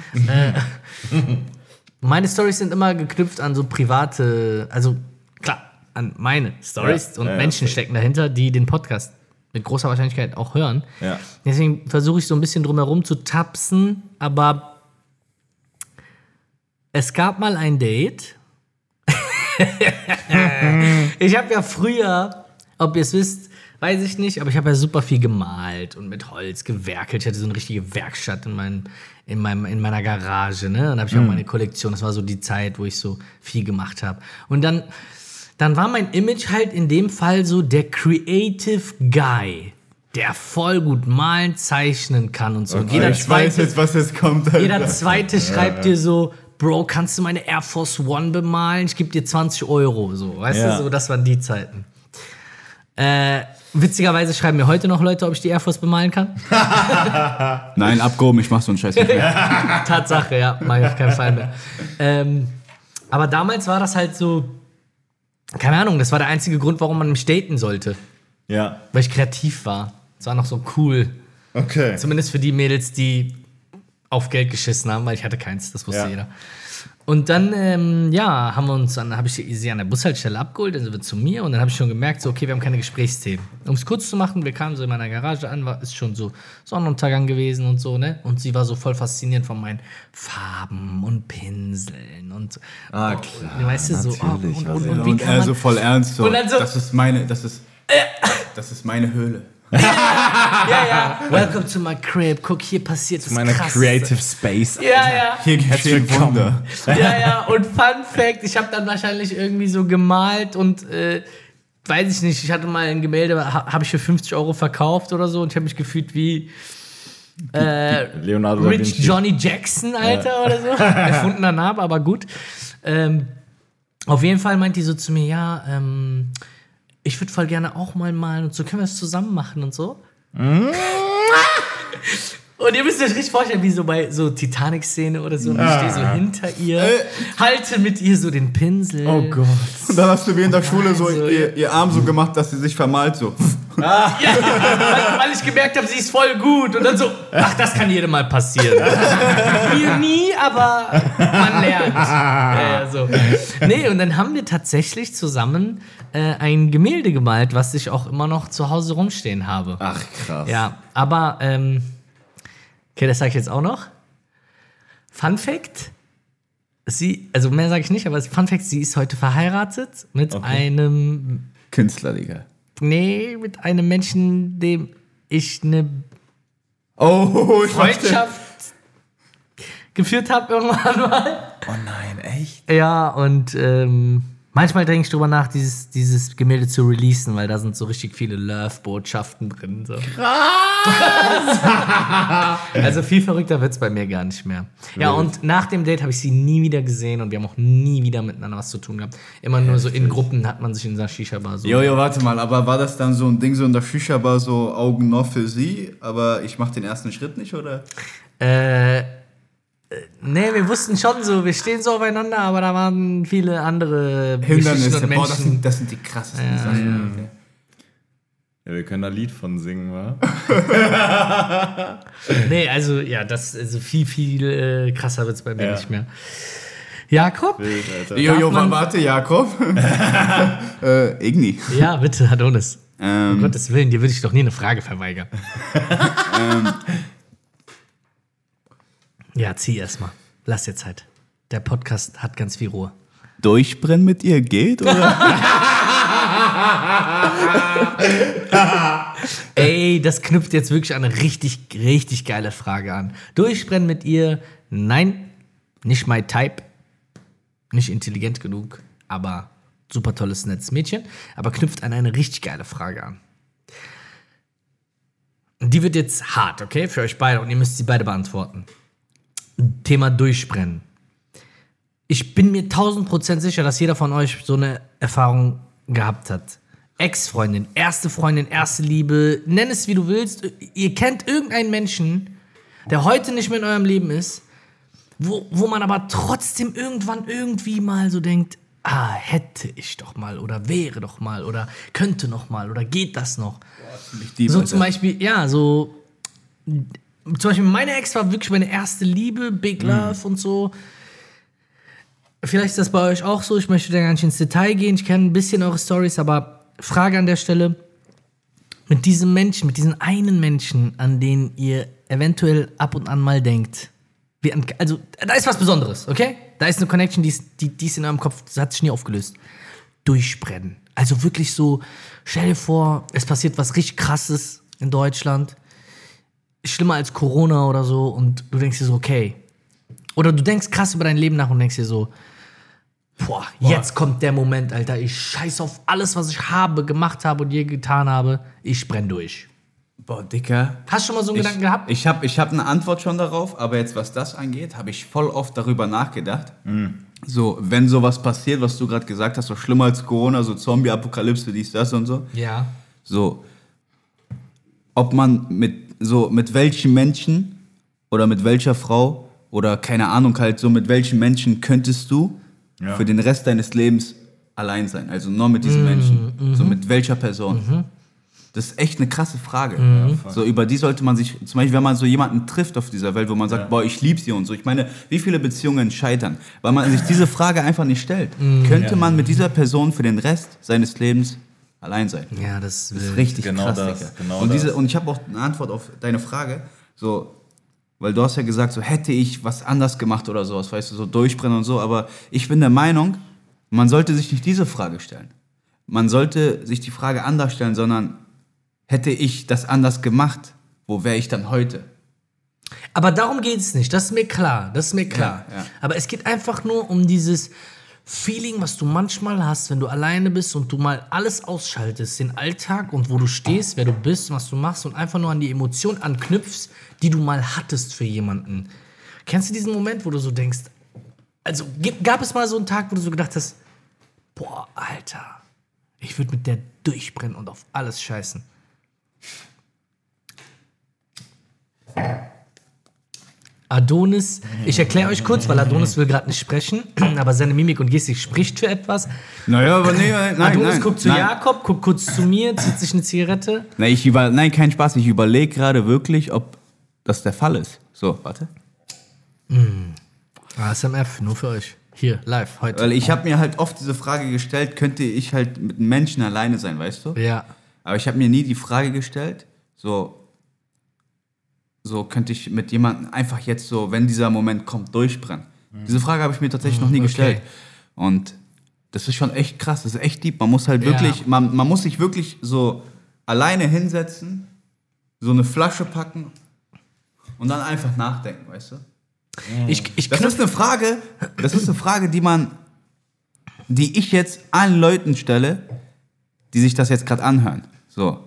Meine Storys sind immer geknüpft an so private, also klar, an meine Stories Ja, und ja, Menschen stecken dahinter, die den Podcast mit großer Wahrscheinlichkeit auch hören. Ja. Deswegen versuche ich so ein bisschen drumherum zu tapsen, aber es gab mal ein Date. ich habe ja früher, ob ihr es wisst, weiß ich nicht, aber ich habe ja super viel gemalt und mit Holz gewerkelt. Ich hatte so eine richtige Werkstatt in, meinem, in, meinem, in meiner Garage. Ne? Und da habe ich auch meine Kollektion. Das war so die Zeit, wo ich so viel gemacht habe. Und dann, dann war mein Image halt in dem Fall so der Creative Guy, der voll gut malen, zeichnen kann und so. Und jeder ich weiß zweite, jetzt, was jetzt kommt. Alter. jeder zweite schreibt dir so, Bro, kannst du meine Air Force One bemalen? Ich gebe dir 20 Euro. So, weißt Ja. du, so, das waren die Zeiten. Äh, witzigerweise schreiben mir heute noch Leute, ob ich die Air Force bemalen kann. Nein, abgehoben, ich mach so einen Scheiß nicht mehr. Tatsache, ja, mach ich auf keinen Fall mehr. Ähm, aber damals war das halt so, keine Ahnung, das war der einzige Grund, warum man mich daten sollte. Ja, Weil ich kreativ war. Es war noch so cool. okay. Zumindest für die Mädels, die auf Geld geschissen haben, weil ich hatte keins, das wusste Ja. jeder. Und dann, ähm, ja, haben wir uns, dann habe ich sie an der Bushaltestelle abgeholt, dann sind wir zu mir und dann habe ich schon gemerkt, so, okay, wir haben keine Gesprächsthemen. Um es kurz zu machen, wir kamen so in meiner Garage an, war, ist schon so Sonnenuntergang gewesen und so, ne? Und sie war so voll fasziniert von meinen Farben und Pinseln und, Ah, oh, klar, weißt du, so, oh, natürlich, und, und, ja. und, wie Und kann er man, so voll ernst so. Und dann so- das ist meine, das ist, das ist meine Höhle. Ja, ja, welcome to my crib, guck, hier passiert das Meine Krasseste. Creative Space. Ja, ja. Hier geschehen. Wunder. ja, ja, und Fun Fact, ich habe dann wahrscheinlich irgendwie so gemalt und äh, weiß ich nicht, ich hatte mal ein Gemälde, ha, habe ich für 50 Euro verkauft oder so und ich habe mich gefühlt wie äh, Leonardo Rich. Johnny Jackson, Alter, oder so. Erfundener Name, aber gut. Ähm, auf jeden Fall meint die so zu mir, ja, ähm, ich würde voll gerne auch mal malen und so können wir es zusammen machen und so. Und ihr müsst euch richtig vorstellen, wie so bei so Titanic-Szene oder so. Und ich stehe so hinter ihr, halte mit ihr so den Pinsel. Oh Gott. Und dann hast du wie in der Schule so Also, ihr, ihr Arm so gemacht, dass sie sich vermalt so. Ja, weil, weil ich gemerkt habe, sie ist voll gut. Und dann so, ach, das kann jedem mal passieren. Mir nie, aber man lernt. Ja, ja, so. Nee, und dann haben wir tatsächlich zusammen äh, ein Gemälde gemalt, was ich auch immer noch zu Hause rumstehen habe. Ach, krass. Ja, aber, ähm, okay, das sage ich jetzt auch noch. Fun Fact: Sie, also mehr sage ich nicht, aber Fun Fact: Sie ist heute verheiratet mit einem, Künstler, Digga. Nee, mit einem Menschen, dem ich eine Oh, ich Freundschaft geführt habe irgendwann mal. Oh nein, echt? Ja, und ähm, manchmal denke ich drüber nach, dieses, dieses Gemälde zu releasen, weil da sind so richtig viele Love-Botschaften drin. So. also viel verrückter wird es bei mir gar nicht mehr. Ja, und nach dem Date habe ich sie nie wieder gesehen und wir haben auch nie wieder miteinander was zu tun gehabt. Immer nur so in Gruppen hat man sich in einer Shisha-Bar so. Jojo, warte mal, aber war das dann so ein Ding so in der Shisha-Bar, so Augen noch für sie, aber ich mach den ersten Schritt nicht, oder? Äh, nee, wir wussten schon so, wir stehen so aufeinander, aber da waren viele andere Hindernisse, und boah, das Menschen. sind, das sind die krassesten Sachen. okay. Ja, wir können da Lied von singen, wa? Nee, also ja, das also viel, viel äh, krasser wird es bei mir Ja. nicht mehr. Jakob? Wild. Jojo, warte, Jakob. äh, Igni. Ja, bitte, Adonis. Um Ähm, Gottes Willen, dir würde ich doch nie eine Frage verweigern. ja, zieh erstmal. Lass dir Zeit. Der Podcast hat ganz viel Ruhe. durchbrennen mit ihr geht, oder? Ey, das knüpft jetzt wirklich an eine richtig, richtig geile Frage an. Durchbrennen mit ihr? Nein, nicht my type. nicht intelligent genug, aber super tolles, nettes Mädchen, aber knüpft an eine richtig geile Frage an. Die wird jetzt hart, okay, für euch beide und ihr müsst sie beide beantworten. Thema Durchbrennen. Ich bin mir 1000% sicher, dass jeder von euch so eine Erfahrung gehabt hat. Ex-Freundin, erste Freundin, erste Liebe, nenn es wie du willst. Ihr kennt irgendeinen Menschen, der heute nicht mehr in eurem Leben ist, wo, wo man aber trotzdem irgendwann irgendwie mal so denkt, ah, hätte ich doch mal oder wäre doch mal oder könnte noch mal oder geht das noch? Die So Leute. zum Beispiel, ja, so. Zum Beispiel, meine Ex war wirklich meine erste Liebe, Big Love und so. Vielleicht ist das bei euch auch so. Ich möchte da gar nicht ins Detail gehen. Ich kenne ein bisschen eure Stories, aber Frage an der Stelle: Mit diesem Menschen, mit diesem einen Menschen, an den ihr eventuell ab und an mal denkt, an, also da ist was Besonderes, okay? Da ist eine Connection, die ist, die, die ist in eurem Kopf, das hat sich nie aufgelöst. Durchbrennen. Also wirklich so, stell dir vor, es passiert was richtig krasses in Deutschland. Schlimmer als Corona oder so und du denkst dir so, okay. Oder du denkst krass über dein Leben nach und denkst dir so, boah, jetzt kommt der Moment, Alter. Ich scheiß auf alles, was ich habe, gemacht habe und je getan habe. Ich brenn durch. Boah, Dicker. Hast du schon mal so einen Ich, Gedanken gehabt? ich habe ich hab eine Antwort schon darauf, aber jetzt, was das angeht, habe ich voll oft darüber nachgedacht. So, wenn sowas passiert, was du gerade gesagt hast, so schlimmer als Corona, so Zombie-Apokalypse, dies, das und so. ja. So, ob man mit, so, mit welchen Menschen oder mit welcher Frau oder keine Ahnung halt, so mit welchen Menschen könntest du Ja. für den Rest deines Lebens allein sein? Also nur mit diesen Menschen. So mit welcher Person? Das ist echt eine krasse Frage. so über die sollte man sich, zum Beispiel, wenn man so jemanden trifft auf dieser Welt, wo man sagt, Ja. boah, ich liebe sie und so. Ich meine, wie viele Beziehungen scheitern? Weil man sich diese Frage einfach nicht stellt. Könnte Ja. man mit dieser Person für den Rest seines Lebens allein sein? Ja, das, Das ist richtig Genau krass, das, Digga. genau und, diese, das. und ich habe auch eine Antwort auf deine Frage. So, weil du hast ja gesagt, so hätte ich was anders gemacht oder sowas, weißt du, so durchbrennen und so. Aber ich bin der Meinung, man sollte sich nicht diese Frage stellen. Man sollte sich die Frage anders stellen, sondern hätte ich das anders gemacht, wo wäre ich dann heute? Aber darum geht es nicht, das ist mir klar, das ist mir klar. Ja, ja. Aber es geht einfach nur um dieses Feeling, was du manchmal hast, wenn du alleine bist und du mal alles ausschaltest, den Alltag und wo du stehst, wer du bist, was du machst und einfach nur an die Emotion anknüpfst, die du mal hattest für jemanden. Kennst du diesen Moment, wo du so denkst, also gab es mal so einen Tag, wo du so gedacht hast, boah, Alter, ich würde mit der durchbrennen und auf alles scheißen. Adonis, ich erkläre euch kurz, weil Adonis will gerade nicht sprechen, aber seine Mimik und Gestik spricht für etwas. Naja, aber nee, nein, Adonis nein, guckt zu nein. Jakob, guckt kurz zu mir, zieht sich eine Zigarette. Nein, ich über, nein, kein Spaß. Ich überlege gerade wirklich, ob das der Fall ist. So, warte. ASMF, nur für euch. Hier, live, heute. Weil ich habe mir halt oft diese Frage gestellt, könnte ich halt mit Menschen alleine sein, weißt du? Ja. Aber ich habe mir nie die Frage gestellt, so, so könnte ich mit jemandem einfach jetzt so, wenn dieser Moment kommt, durchbrennen. Diese Frage habe ich mir tatsächlich noch nie Mhm. okay. gestellt. Und das ist schon echt krass, das ist echt deep. Man muss halt Ja. wirklich, man, man muss sich wirklich so alleine hinsetzen, so eine Flasche packen und dann einfach nachdenken, weißt du? Ich, ich Das ist eine Frage, das ist eine Frage, die man, die ich jetzt allen Leuten stelle, die sich das jetzt gerade anhören. So.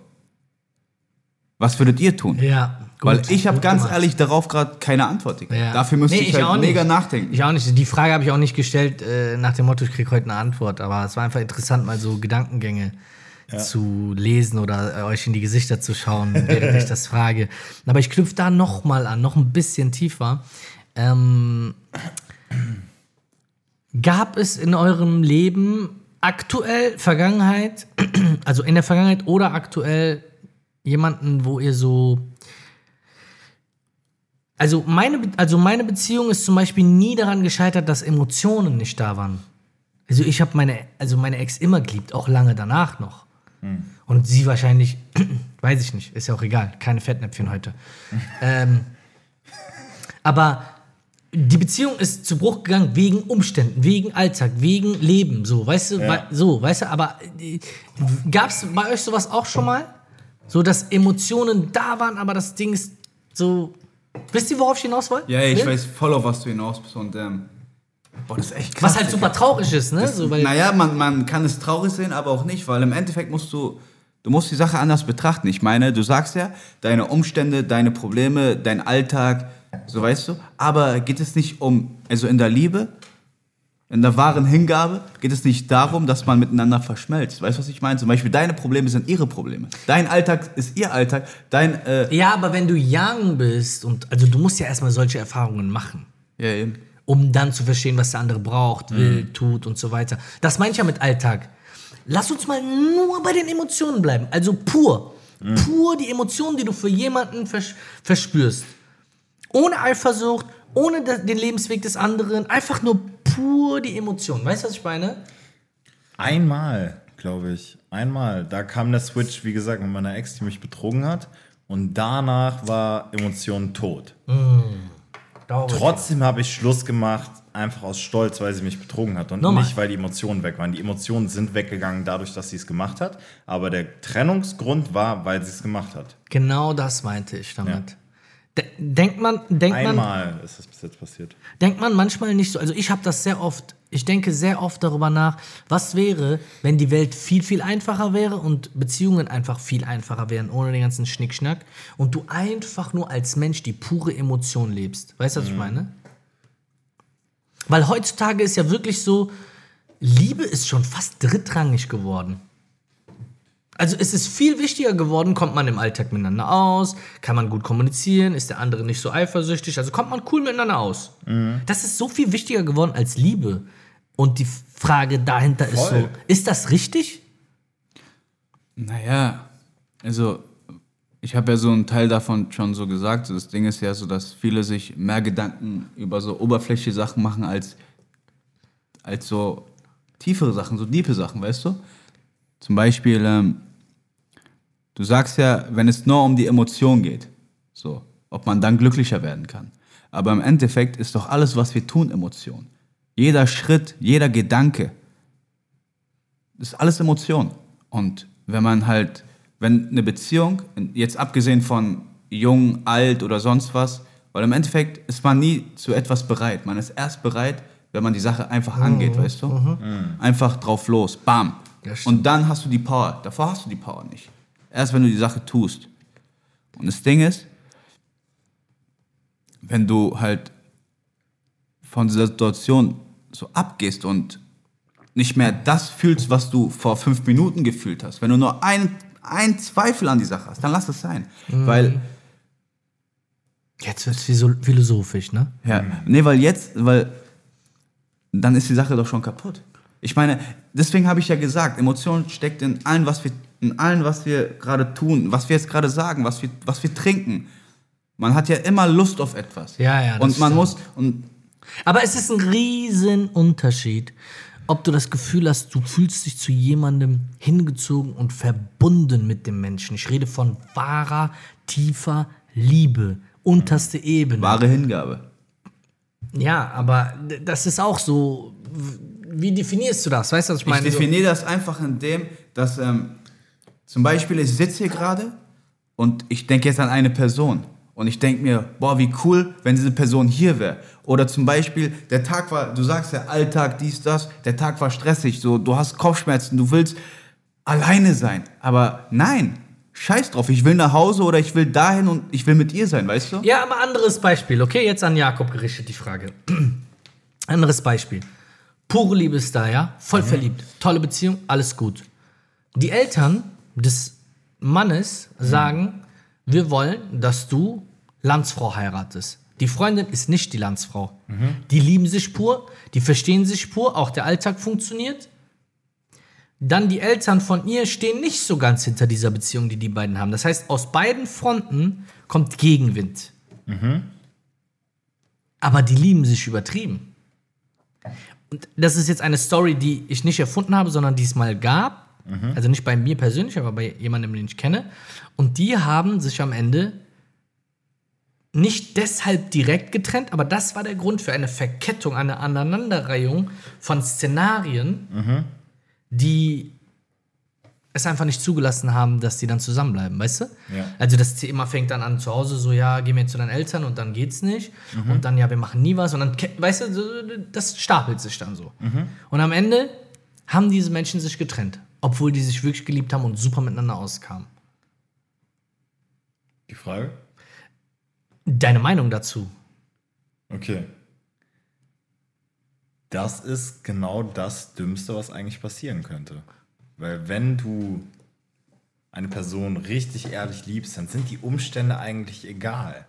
Was würdet ihr tun? Ja, gut, Weil ich habe ganz gemacht. ehrlich darauf gerade keine Antwort. Ja. Dafür müsste Nee, ich, halt auch mega nicht. nachdenken. Ich auch nicht. Die Frage habe ich auch nicht gestellt äh, nach dem Motto, ich kriege heute eine Antwort. Aber es war einfach interessant, mal so Gedankengänge zu lesen oder äh, euch in die Gesichter zu schauen, während ich das frage. Aber ich knüpfe da noch mal an, noch ein bisschen tiefer. Ähm, gab es in eurem Leben aktuell, Vergangenheit, also in der Vergangenheit oder aktuell jemanden, wo ihr so also meine, also meine Beziehung ist zum Beispiel nie daran gescheitert, dass Emotionen nicht da waren. Also ich habe meine, also meine Ex immer geliebt, auch lange danach noch. Und sie wahrscheinlich, weiß ich nicht, ist ja auch egal, keine Fettnäpfchen heute. ähm, aber die Beziehung ist zu Bruch gegangen wegen Umständen, wegen Alltag, wegen Leben, so, weißt du, Ja. so, weißt du, aber äh, gab es bei euch sowas auch schon mal? So, dass Emotionen da waren, aber das Ding ist so, wisst ihr, worauf ich hinaus wollte? Ja, ich Ne? weiß voll, auf was du hinaus bist. Und ähm, Boah, das ist echt krass. Was halt super traurig ist, ne? So, weil, naja, man, man kann es traurig sehen, aber auch nicht, weil im Endeffekt musst du, du musst die Sache anders betrachten. Ich meine, du sagst ja, deine Umstände, deine Probleme, dein Alltag, so weißt du, aber geht es nicht um, also in der Liebe, in der wahren Hingabe, geht es nicht darum, dass man miteinander verschmelzt. Weißt du, was ich meine? Zum Beispiel, deine Probleme sind ihre Probleme. Dein Alltag ist ihr Alltag. Dein, äh, ja, aber wenn du young bist und also du musst ja erstmal solche Erfahrungen machen. ja, eben. um dann zu verstehen, was der andere braucht, will, tut und so weiter. Das meine ich ja mit Alltag. Lass uns mal nur bei den Emotionen bleiben. Also pur. Pur die Emotionen, die du für jemanden vers verspürst. Ohne Eifersucht, ohne den Lebensweg des anderen. Einfach nur pur die Emotionen. Weißt du, was ich meine? Einmal, glaube ich. Einmal. Da kam der Switch, wie gesagt, mit meiner Ex, die mich betrogen hat. Und danach war Emotion tot. Trotzdem habe ich Schluss gemacht, einfach aus Stolz, weil sie mich betrogen hat. Und Nochmal. nicht, weil die Emotionen weg waren. Die Emotionen sind weggegangen dadurch, dass sie es gemacht hat. Aber der Trennungsgrund war, weil sie es gemacht hat. Genau das meinte ich damit. De denkt man, denkt man, Einmal ist das bis jetzt passiert. denkt man manchmal nicht so. Also ich habe das sehr oft, ich denke sehr oft darüber nach, was wäre, wenn die Welt viel, viel einfacher wäre und Beziehungen einfach viel einfacher wären, ohne den ganzen Schnickschnack. Und du einfach nur als Mensch die pure Emotion lebst. Weißt du, was ich meine? Weil heutzutage ist ja wirklich so, Liebe ist schon fast drittrangig geworden. Also es ist viel wichtiger geworden, kommt man im Alltag miteinander aus, kann man gut kommunizieren, ist der andere nicht so eifersüchtig, also kommt man cool miteinander aus. Das ist so viel wichtiger geworden als Liebe. Und die Frage dahinter ist so, Voll. ist das richtig? Naja, also ich habe ja so einen Teil davon schon so gesagt. Das Ding ist ja so, dass viele sich mehr Gedanken über so oberflächliche Sachen machen als, als so tiefere Sachen, so tiefe Sachen, weißt du? Zum Beispiel, ähm, du sagst ja, wenn es nur um die Emotion geht, so, ob man dann glücklicher werden kann. Aber im Endeffekt ist doch alles, was wir tun, Emotion. Jeder Schritt, jeder Gedanke, das ist alles Emotion. Und wenn man halt, wenn eine Beziehung, jetzt abgesehen von jung, alt oder sonst was, weil im Endeffekt ist man nie zu etwas bereit. Man ist erst bereit, wenn man die Sache einfach angeht, weißt du? Einfach drauf los, bam. Und dann hast du die Power. Davor hast du die Power nicht. Erst wenn du die Sache tust. Und das Ding ist, wenn du halt von dieser Situation so abgehst und nicht mehr das fühlst, was du vor fünf Minuten gefühlt hast, wenn du nur ein, ein Zweifel an die Sache hast, dann lass es sein. Weil, Jetzt wird es philosophisch, ne? ja, nee, weil jetzt, weil dann ist die Sache doch schon kaputt. Ich meine, deswegen habe ich ja gesagt, Emotion steckt in allem, was wir, in allem, was wir gerade tun, was wir jetzt gerade sagen, was wir, was wir trinken. Man hat ja immer Lust auf etwas. Ja, ja, das Und man stimmt. muss, und Aber es ist ein riesen Unterschied, ob du das Gefühl hast, du fühlst dich zu jemandem hingezogen und verbunden mit dem Menschen. Ich rede von wahrer, tiefer Liebe, unterste Ebene. wahre Hingabe. Ja, aber das ist auch so. Wie definierst du das? Weißt du, was ich Ich meine? So, definiere das einfach in dem, dass ähm, zum Beispiel ich sitze hier gerade und ich denke jetzt an eine Person. Und ich denke mir, boah, wie cool, wenn diese Person hier wäre. Oder zum Beispiel, der Tag war, du sagst ja, Alltag, dies, das, der Tag war stressig, so, du hast Kopfschmerzen, du willst alleine sein. Aber nein, scheiß drauf, ich will nach Hause oder ich will dahin und ich will mit ihr sein, weißt du? Ja, aber anderes Beispiel. Okay, jetzt an Jakob gerichtet die Frage. anderes Beispiel. Pure Liebe ist da, ja? Voll verliebt. Tolle Beziehung, alles gut. Die Eltern des Mannes sagen, wir wollen, dass du Landsfrau heiratest. Die Freundin ist nicht die Landsfrau. Die lieben sich pur, die verstehen sich pur, auch der Alltag funktioniert. Dann die Eltern von ihr stehen nicht so ganz hinter dieser Beziehung, die die beiden haben. Das heißt, aus beiden Fronten kommt Gegenwind. Aber die lieben sich übertrieben. Und das ist jetzt eine Story, die ich nicht erfunden habe, sondern die es mal gab. Also nicht bei mir persönlich, aber bei jemandem, den ich kenne. Und die haben sich am Ende nicht deshalb direkt getrennt, aber das war der Grund für eine Verkettung, eine Aneinanderreihung von Szenarien, die es einfach nicht zugelassen haben, dass die dann zusammenbleiben, weißt du? Ja. Also das Thema fängt dann an zu Hause, so ja, geh mir zu deinen Eltern und dann geht's nicht. Und dann, ja, wir machen nie was. Und dann, weißt du, das stapelt sich dann so. Und am Ende haben diese Menschen sich getrennt, obwohl die sich wirklich geliebt haben und super miteinander auskamen. Die Frage? Deine Meinung dazu? Okay. Das ist genau das Dümmste, was eigentlich passieren könnte. Weil wenn du eine Person richtig ehrlich liebst, dann sind die Umstände eigentlich egal.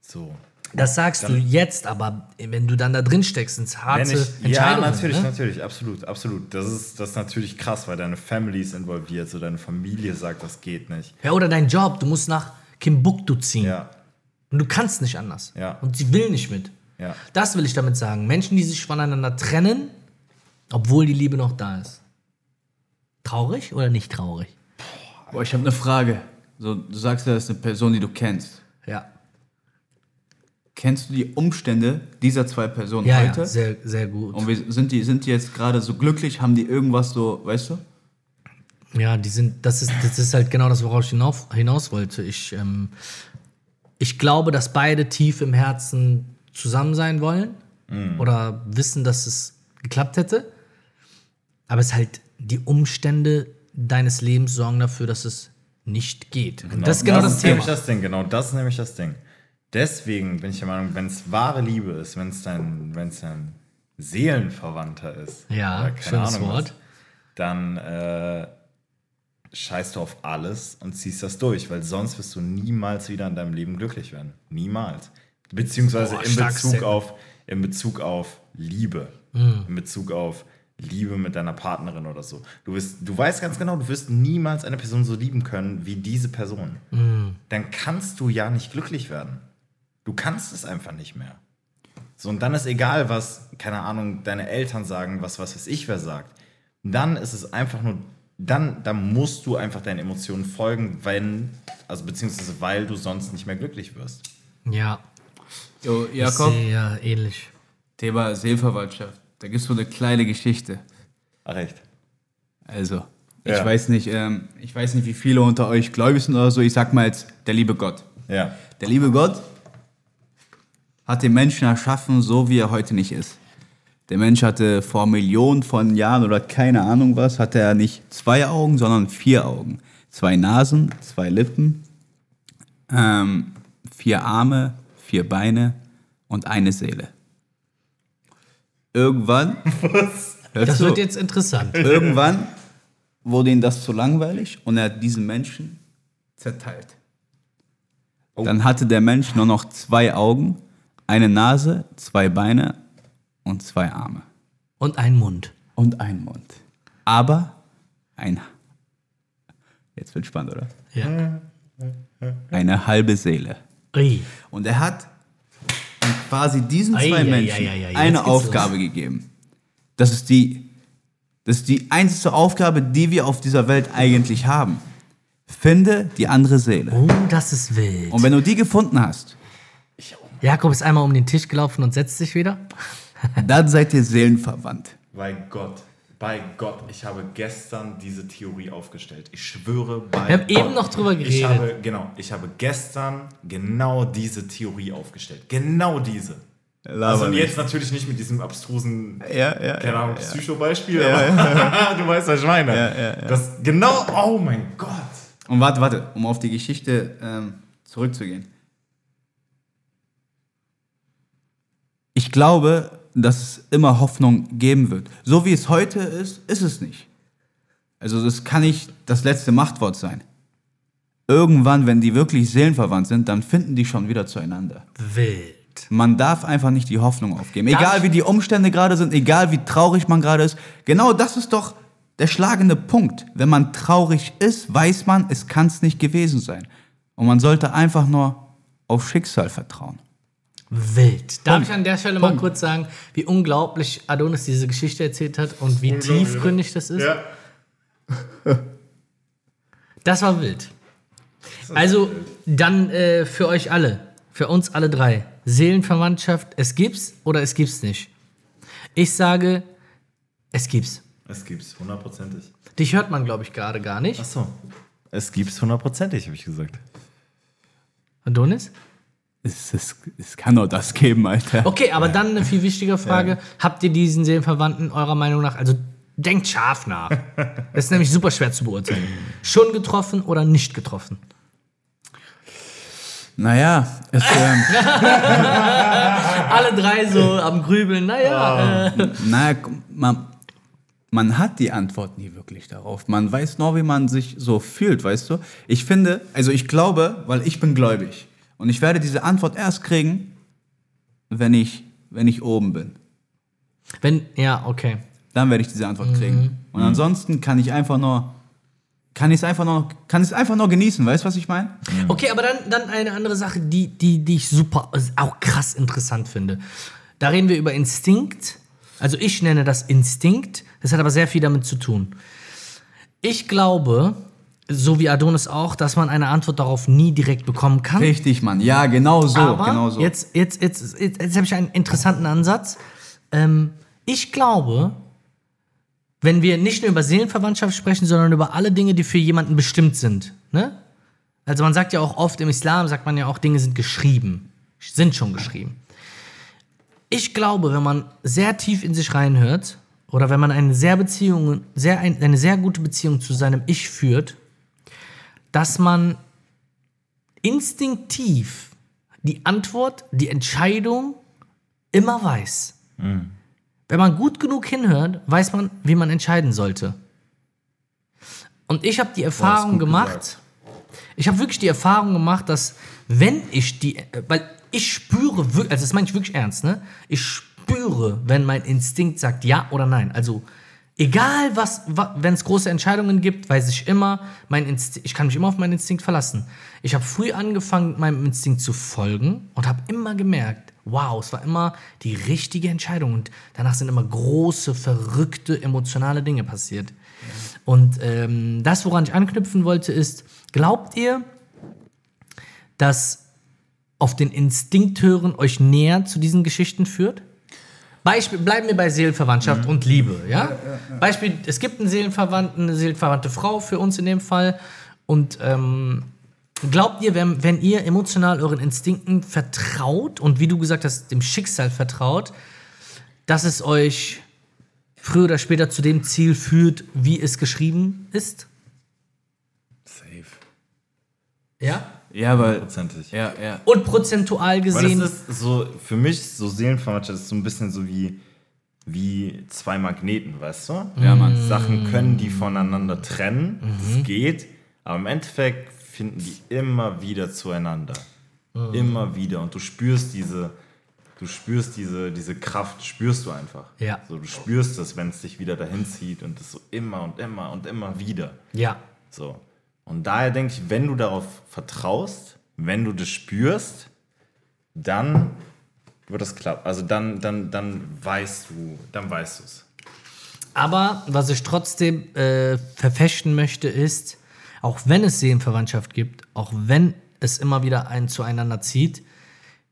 So. Das sagst du jetzt, aber wenn du dann da drin steckst, ins harte ich, ja, natürlich, ne? natürlich, absolut, absolut. Das ist, das ist natürlich krass, weil deine Family ist involviert, so deine Familie sagt, das geht nicht. Ja, oder dein Job, du musst nach Kimbuktu ziehen. Ja, Und du kannst nicht anders. Ja. Und sie will nicht mit. ja. Das will ich damit sagen. Menschen, die sich voneinander trennen, obwohl die Liebe noch da ist. Traurig oder nicht traurig? Boah, ich habe eine Frage. So, du sagst ja, das ist eine Person, die du kennst. Ja. Kennst du die Umstände dieser zwei Personen Ja, heute? ja sehr, sehr gut. Und wir, sind, die, sind die jetzt gerade so glücklich? Haben die irgendwas so, weißt du? Ja, die sind, das ist, das ist halt genau das, worauf ich hinauf, hinaus wollte. Ich, ähm, ich glaube, dass beide tief im Herzen zusammen sein wollen oder wissen, dass es geklappt hätte. Aber es halt die Umstände deines Lebens sorgen dafür, dass es nicht geht. Und das ist genau das, ist Thema. nämlich das Ding, genau, das ist nämlich das Ding. Deswegen bin ich der Meinung, wenn es wahre Liebe ist, wenn es dein, wenn es dein Seelenverwandter ist, Ja, schönes Ahnung Wort. Was, dann äh, scheißt du auf alles und ziehst das durch, weil sonst wirst du niemals wieder in deinem Leben glücklich werden. Niemals. Beziehungsweise Boah, in, Bezug auf, in Bezug auf Liebe. Mhm. In Bezug auf Liebe mit deiner Partnerin oder so. Du, wirst, du weißt ganz genau, du wirst niemals eine Person so lieben können wie diese Person. Mhm. Dann kannst du ja nicht glücklich werden. Du kannst es einfach nicht mehr. So, und dann ist egal, was, keine Ahnung, deine Eltern sagen, was, was weiß ich, wer sagt. Dann ist es einfach nur, dann, dann musst du einfach deinen Emotionen folgen, wenn, also beziehungsweise weil du sonst nicht mehr glücklich wirst. Ja, Jo, ich Jakob, sehe ja ähnlich. Thema Seelverwandtschaft. Da gibt es so eine kleine Geschichte. Ach, recht. Also, ich Ja. weiß nicht, ähm, ich weiß nicht, wie viele unter euch gläubig sind oder so. Ich sag mal jetzt, der liebe Gott. Ja. Der liebe Gott hat den Menschen erschaffen, so wie er heute nicht ist. Der Mensch hatte vor Millionen von Jahren oder keine Ahnung was, hatte er nicht zwei Augen, sondern vier Augen. Zwei Nasen, zwei Lippen, ähm, vier Arme, vier Beine und eine Seele. Irgendwann. Was? Das wird jetzt interessant. Irgendwann wurde ihm das zu langweilig und er hat diesen Menschen zerteilt. Dann hatte der Mensch nur noch zwei Augen, eine Nase, zwei Beine und zwei Arme Und ein Mund. und einen Mund. Aber ein. Jetzt wird spannend, oder? Ja. Eine halbe Seele. Ui. Und er hat quasi diesen Ei, zwei ei, Menschen ei, jetzt eine Aufgabe gegeben. Das ist die, das ist die einzige Aufgabe, die wir auf dieser Welt eigentlich haben. Finde die andere Seele. Oh, das ist wild. Und wenn du die gefunden hast, Jakob ist einmal um den Tisch gelaufen und setzt sich wieder. dann seid ihr seelenverwandt. Bei Gott, bei Gott, ich habe gestern diese Theorie aufgestellt. Ich schwöre bei Wir haben Gott. eben noch drüber Ich geredet. habe, genau, ich habe gestern genau diese Theorie aufgestellt. Genau diese. Also und jetzt natürlich nicht mit diesem abstrusen, Ja, ja. keine Ahnung, Psycho-Beispiel, aber du weißt, was ich meine. Ja, ja, ja. Das genau, oh mein Gott. Und warte, warte, um auf die Geschichte ähm, zurückzugehen. Ich glaube, dass es immer Hoffnung geben wird. So wie es heute ist, ist es nicht. Also das kann nicht das letzte Machtwort sein. Irgendwann, wenn die wirklich seelenverwandt sind, dann finden die schon wieder zueinander. Wild. Man darf einfach nicht die Hoffnung aufgeben. Darf Egal wie die Umstände gerade sind, egal wie traurig man gerade ist. Genau das ist doch der schlagende Punkt. Wenn man traurig ist, weiß man, es kann es nicht gewesen sein. Und man sollte einfach nur auf Schicksal vertrauen. Wild. Darf Punkt. ich an der Stelle mal kurz sagen, wie unglaublich Adonis diese Geschichte erzählt hat und wie tiefgründig das ist? Ja. Das war wild. Also, dann äh, für euch alle, für uns alle drei. Seelenverwandtschaft, es gibt's oder es gibt's nicht. Ich sage, es gibt's. Es gibt's hundertprozentig. Dich hört man, glaube ich, gerade gar nicht. Achso. Es gibt's hundertprozentig, habe ich gesagt. Adonis? Es, es, es kann nur das geben, Alter. Okay, aber dann eine viel wichtigere Frage. Habt ihr diesen Seelenverwandten eurer Meinung nach, also denkt scharf nach. Das ist nämlich super schwer zu beurteilen. Schon getroffen oder nicht getroffen? Naja, es, ähm, Alle drei so am Grübeln, naja. Äh, naja, man, man hat die Antwort nie wirklich darauf. Man weiß nur, wie man sich so fühlt, weißt du? Ich finde, also ich glaube, weil ich bin gläubig. Und ich werde diese Antwort erst kriegen, wenn ich, wenn ich oben bin. wenn, ja, okay. Dann werde ich diese Antwort kriegen. Und ansonsten kann ich einfach nur, kann ich es einfach nur, kann ich es einfach nur genießen, weißt du, was ich meine? Okay, aber dann, dann eine andere Sache, die, die, die ich super, auch krass interessant finde. Da reden wir über Instinkt. Also ich nenne das Instinkt. Das hat aber sehr viel damit zu tun. Ich glaube, so wie Adonis auch, dass man eine Antwort darauf nie direkt bekommen kann. Richtig, Mann. Ja, genau so, aber genau so. jetzt, jetzt, jetzt, jetzt, jetzt habe ich einen interessanten Ansatz. Ähm, ich glaube, wenn wir nicht nur über Seelenverwandtschaft sprechen, sondern über alle Dinge, die für jemanden bestimmt sind. Ne? Also man sagt ja auch oft im Islam, sagt man ja auch, Dinge sind geschrieben. Sind schon geschrieben. Ich glaube, wenn man sehr tief in sich reinhört oder wenn man eine sehr Beziehung, sehr, ein, eine sehr gute Beziehung zu seinem Ich führt, dass man instinktiv die Antwort, die Entscheidung immer weiß. Wenn man gut genug hinhört, weiß man, wie man entscheiden sollte. Und ich habe die Erfahrung gut gemacht, gesagt. ich habe wirklich die Erfahrung gemacht, dass wenn ich die, weil ich spüre, also das meine ich wirklich ernst, ne? Ich spüre, wenn mein Instinkt sagt ja oder nein. Also egal was, wa, wenn es große Entscheidungen gibt, weiß ich immer, mein Insti ich kann mich immer auf meinen Instinkt verlassen. Ich habe früh angefangen, meinem Instinkt zu folgen und habe immer gemerkt, wow, es war immer die richtige Entscheidung und danach sind immer große, verrückte, emotionale Dinge passiert. Und ähm, das, woran ich anknüpfen wollte, ist, glaubt ihr, dass auf den Instinkt hören euch näher zu diesen Geschichten führt? Beispiel, bleiben wir bei Seelenverwandtschaft und Liebe, ja? Beispiel, es gibt einen Seelenverwandten, eine seelenverwandte Frau für uns in dem Fall. Und ähm, glaubt ihr, wenn, wenn ihr emotional euren Instinkten vertraut und wie du gesagt hast, dem Schicksal vertraut, dass es euch früher oder später zu dem Ziel führt, wie es geschrieben ist? Safe. Ja? Ja, weil, Prozentig. ja, ja. Und prozentual Weil gesehen. das ist so, für mich, so Seelenverwandtschaft ist so ein bisschen so wie, wie zwei Magneten, weißt du? Ja, Mann. Sachen können die voneinander trennen, es geht, aber im Endeffekt finden die immer wieder zueinander. Immer wieder. Und du spürst diese, du spürst diese, diese Kraft, spürst du einfach. Ja. So, du spürst es, wenn es dich wieder dahin zieht und es so immer und immer und immer wieder. ja. So. Und daher denke ich, wenn du darauf vertraust, wenn du das spürst, dann wird das klappen. Also dann, dann, dann weißt du, dann weißt du es. Aber was ich trotzdem äh, verfechten möchte, ist, auch wenn es Seelenverwandtschaft gibt, auch wenn es immer wieder einen zueinander zieht,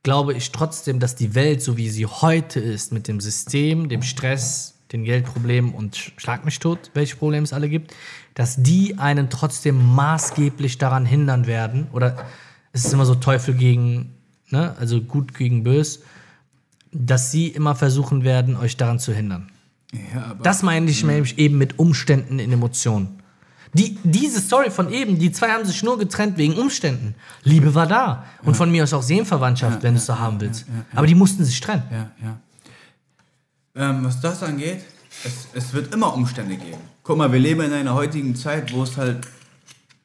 glaube ich trotzdem, dass die Welt, so wie sie heute ist, mit dem System, dem Stress, den Geldproblemen und Sch- Schlag mich tot, welche Probleme es alle gibt, dass die einen trotzdem maßgeblich daran hindern werden. Oder es ist immer so Teufel gegen, ne, also gut gegen bös, dass sie immer versuchen werden, euch daran zu hindern. ja Das meine ich nämlich eben mit Umständen in Emotionen. Die, diese Story von eben, die zwei haben sich nur getrennt wegen Umständen. Liebe war da. Und von mir aus auch Seelenverwandtschaft, wenn du es so haben willst. Aber die mussten sich trennen. ja, ja. Ähm, was das angeht, es, es wird immer Umstände geben. Guck mal, wir leben in einer heutigen Zeit, wo es halt,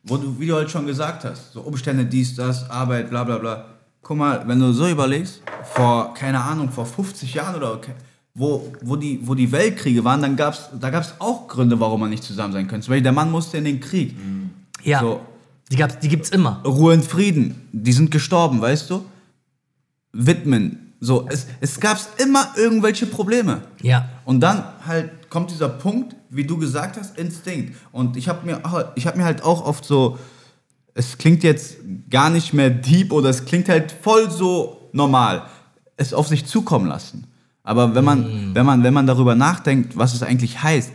wo du, wie du halt schon gesagt hast, so Umstände, dies, das, Arbeit, bla bla bla. Guck mal, wenn du so überlegst, vor, keine Ahnung, vor 50 Jahren oder wo, wo, die, wo die Weltkriege waren, dann gab's, da gab es auch Gründe, warum man nicht zusammen sein könnte. Zum Beispiel, der Mann musste in den Krieg. Ja, So. die, gab's, die gibt's immer. Ruhe in Frieden. Die sind gestorben, weißt du? Widmen. So, es, es gab immer irgendwelche Probleme. Ja. Und dann halt kommt dieser Punkt, wie du gesagt hast, Instinkt. Und ich habe mir, ich hab mir halt auch oft so, es klingt jetzt gar nicht mehr deep oder es klingt halt voll so normal, es auf sich zukommen lassen. Aber wenn man, wenn man, wenn man darüber nachdenkt, was es eigentlich heißt,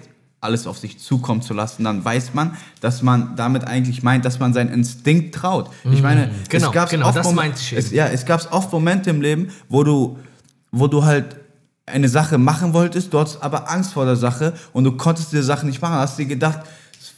alles auf sich zukommen zu lassen, dann weiß man, dass man damit eigentlich meint, dass man seinen Instinkt traut. Ich meine, genau, es gab genau, oft das Mom- meinte ich es, eben. ja, es gab oft Momente im Leben, wo du, wo du halt eine Sache machen wolltest, du hattest aber Angst vor der Sache und du konntest diese Sache nicht machen. Hast dir gedacht,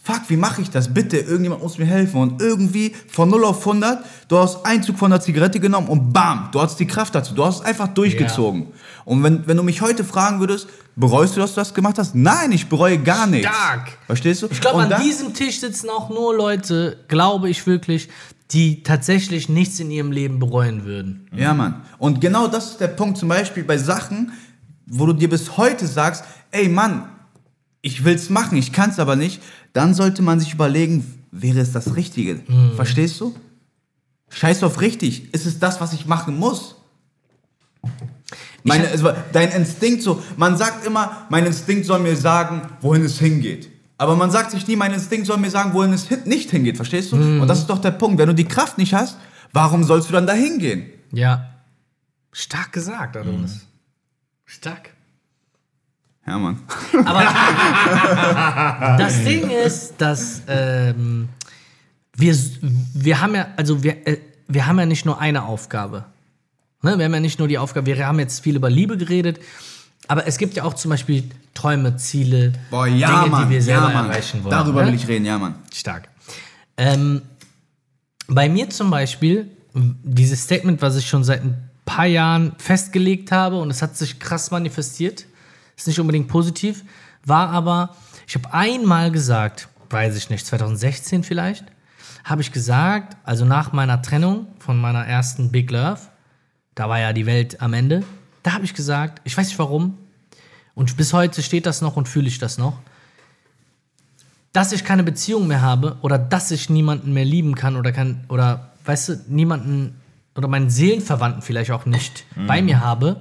fuck, wie mache ich das? Bitte, irgendjemand muss mir helfen. Und irgendwie von 0 auf 100, du hast einen Zug von der Zigarette genommen und bam, du hattest die Kraft dazu. Du hast es einfach durchgezogen. Und wenn, wenn du mich heute fragen würdest, bereust du, dass du das gemacht hast? Nein, ich bereue gar nichts. Stark. Verstehst du? Ich glaube, an diesem Tisch sitzen auch nur Leute, glaube ich wirklich, die tatsächlich nichts in ihrem Leben bereuen würden. Ja, Mann. Und genau das ist der Punkt, zum Beispiel bei Sachen, wo du dir bis heute sagst, ey Mann, ich will's machen, ich kann's aber nicht, dann sollte man sich überlegen, wäre es das Richtige? Verstehst du? Scheiß auf richtig. Ist es das, was ich machen muss? Meine, es war- dein Instinkt so, man sagt immer, mein Instinkt soll mir sagen, wohin es hingeht. Aber man sagt sich nie, mein Instinkt soll mir sagen, wohin es hin nicht hingeht, verstehst du? Und das ist doch der Punkt. Wenn du die Kraft nicht hast, warum sollst du dann dahin gehen? Ja. Stark gesagt, Adonis. Stark. Ja, Mann. Aber das Ding ist, dass ähm, wir, wir haben ja, also wir, äh, wir haben ja nicht nur eine Aufgabe. Ne? Wir haben ja nicht nur die Aufgabe, wir haben jetzt viel über Liebe geredet, aber es gibt ja auch zum Beispiel Träume, Ziele, Boah, ja, Dinge, Mann. die wir selber ja, Mann. erreichen wollen. Darüber ne? will ich reden, ja, Mann. Stark. Ähm, bei mir zum Beispiel, dieses Statement, was ich schon seit ein paar Jahren festgelegt habe und es hat sich krass manifestiert, ist nicht unbedingt positiv, war aber, ich habe einmal gesagt, weiß ich nicht, 2016 vielleicht, habe ich gesagt, also nach meiner Trennung von meiner ersten Big Love, da war ja die Welt am Ende, da habe ich gesagt, ich weiß nicht warum, und bis heute steht das noch und fühle ich das noch, dass ich keine Beziehung mehr habe oder dass ich niemanden mehr lieben kann oder kann oder weißt du, niemanden oder meinen Seelenverwandten vielleicht auch nicht bei mir habe,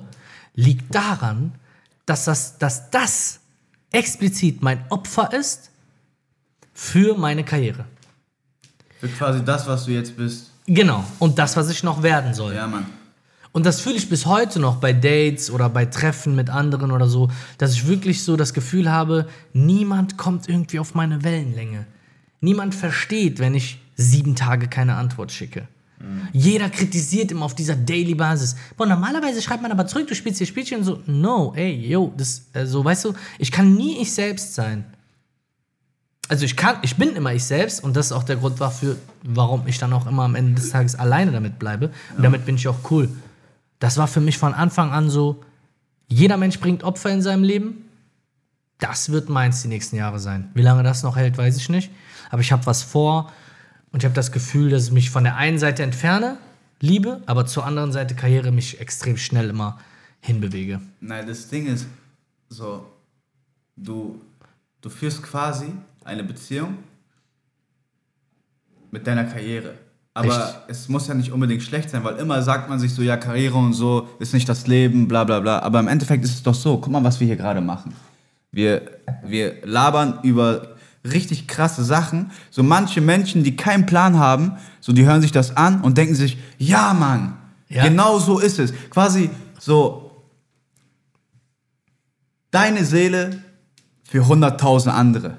liegt daran, dass das, dass das explizit mein Opfer ist für meine Karriere. Für quasi das, was du jetzt bist. Genau. Und das, was ich noch werden soll. Ja, Mann. Und das fühle ich bis heute noch bei Dates oder bei Treffen mit anderen oder so, dass ich wirklich so das Gefühl habe, niemand kommt irgendwie auf meine Wellenlänge. Niemand versteht, wenn ich sieben Tage keine Antwort schicke. Jeder kritisiert immer auf dieser Daily Basis. Boah, normalerweise schreibt man aber zurück, du spielst hier Spielchen und so. No, ey, yo, das, äh, so, weißt du, ich kann nie ich selbst sein. Also ich kann, ich bin immer ich selbst und das ist auch der Grund dafür, warum ich dann auch immer am Ende des Tages alleine damit bleibe. Und damit bin ich auch cool. Das war für mich von Anfang an so, jeder Mensch bringt Opfer in seinem Leben. Das wird meins die nächsten Jahre sein. Wie lange das noch hält, weiß ich nicht. Aber ich habe was vor und ich habe das Gefühl, dass ich mich von der einen Seite entferne, liebe, aber zur anderen Seite Karriere mich extrem schnell immer hinbewege. Nein, das Ding ist so, du, du führst quasi eine Beziehung mit deiner Karriere. Aber Echt? es muss ja nicht unbedingt schlecht sein, weil immer sagt man sich so, ja, Karriere und so ist nicht das Leben, bla bla bla. Aber im Endeffekt ist es doch so, guck mal, was wir hier gerade machen. Wir, wir labern über richtig krasse Sachen. So manche Menschen, die keinen Plan haben, so die hören sich das an und denken sich, ja, Mann, Ja. genau so ist es. Quasi so, deine Seele für 100.000 andere.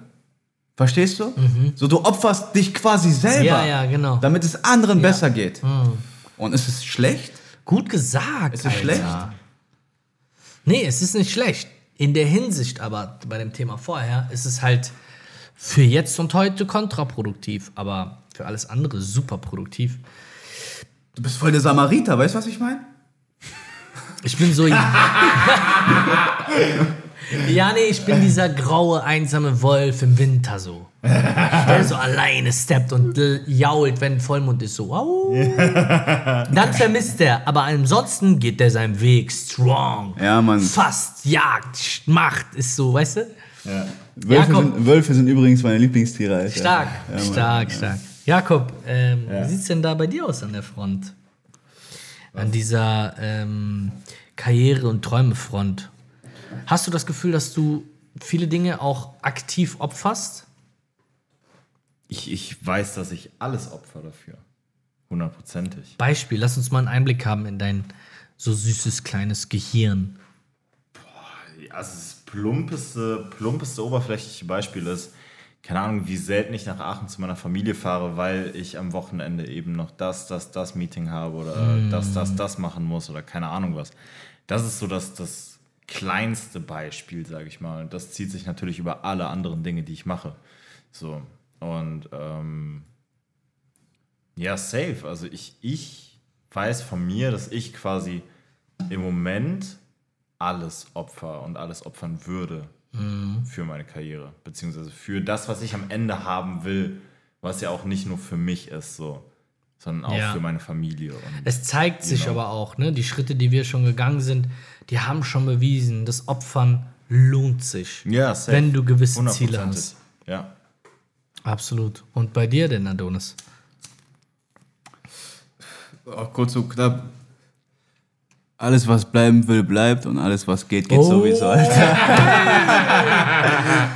Verstehst du? So, du opferst dich quasi selber, Mhm. Ja, ja, genau. Mhm. damit es anderen besser geht. Und ist es schlecht? Gut gesagt. Ist es Alter. schlecht? Nee, es ist nicht schlecht. In der Hinsicht aber, bei dem Thema vorher, ist es halt für jetzt und heute kontraproduktiv, aber für alles andere super produktiv. Du bist voll der Samariter, weißt du, was ich meine? Ich bin so. ja, nee, ich bin dieser graue, einsame Wolf im Winter so. Der so alleine steppt und l- jault, wenn Vollmond ist, so. Au. Dann vermisst er, aber ansonsten geht der seinen Weg strong. Ja, Mann. Fast, jagt, macht, ist so, weißt du? Wölfe, Jakob. sind, Wölfe sind übrigens meine Lieblingstiere, Alter. Stark, Ja, stark, stark. Jakob, ähm, wie sieht's denn da bei dir aus an der Front? An dieser ähm, Karriere- und Träumefront. Hast du das Gefühl, dass du viele Dinge auch aktiv opferst? Ich, ich weiß, dass ich alles opfer dafür. Hundertprozentig. Beispiel, lass uns mal einen Einblick haben in dein so süßes kleines Gehirn. Ja, es ist plumpeste, plumpeste oberflächliche Beispiel ist, keine Ahnung, wie selten ich nach Aachen zu meiner Familie fahre, weil ich am Wochenende eben noch das, das, das Meeting habe oder das, das, das machen muss oder keine Ahnung was. Das ist so das, das kleinste Beispiel, sage ich mal. Das zieht sich natürlich über alle anderen Dinge, die ich mache. So. Und ähm, ja, safe. Also ich, ich weiß von mir, dass ich quasi im Moment alles opfer und alles opfern würde für meine Karriere. Beziehungsweise für das, was ich am Ende haben will, was ja auch nicht nur für mich ist, so, sondern auch Ja. für meine Familie. Und Es zeigt sich Genau. aber auch, ne? Die Schritte, die wir schon gegangen sind, die haben schon bewiesen, das Opfern lohnt sich. ja, safe. Wenn du gewisse Ziele hast. Ja. Absolut. Und bei dir denn, Adonis? Auch kurz und knapp. Alles, was bleiben will, bleibt und alles, was geht, geht Oh. sowieso. Alter.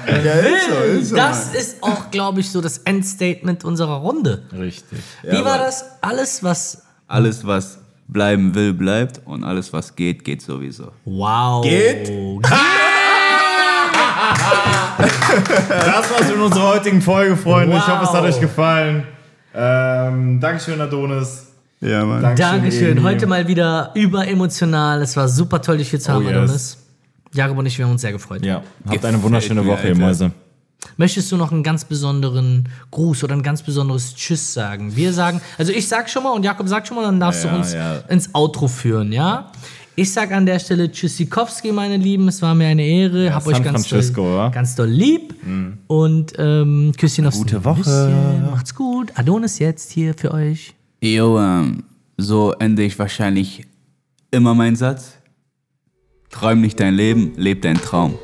ja, ist so, ist so. Das ist auch, glaube ich, so das Endstatement unserer Runde. Richtig. Wie war das? Alles, was. Alles, was bleiben will, bleibt und alles, was geht, geht sowieso. Wow. Geht? Das war's mit unserer heutigen Folge, Freunde. Ich hoffe, es hat Wow. euch gefallen. Ähm, Dankeschön, Adonis. Ja, Mann. Dankeschön. Emi. Heute mal wieder überemotional. Es war super toll, dich hier zu haben, yes. Adonis. Jakob und ich, wir haben uns sehr gefreut. Ja, habt eine wunderschöne Woche, ihr. Mäuse. Möchtest du noch einen ganz besonderen Gruß oder ein ganz besonderes Tschüss sagen? Wir sagen, also ich sag schon mal und Jakob sagt schon mal, dann darfst Ja, du uns ja. ins Outro führen, ja? Ich sag an der Stelle Tschüssikowski, meine Lieben. Es war mir eine Ehre. Hab San euch ganz Francisco, doll, ganz doll lieb. Und ähm, Küsschen aufs Gute Woche. Nüsschen. Macht's gut. Adonis jetzt hier für euch. Jo, ähm, so ende ich wahrscheinlich immer meinen Satz. Träum nicht dein Leben, leb deinen Traum.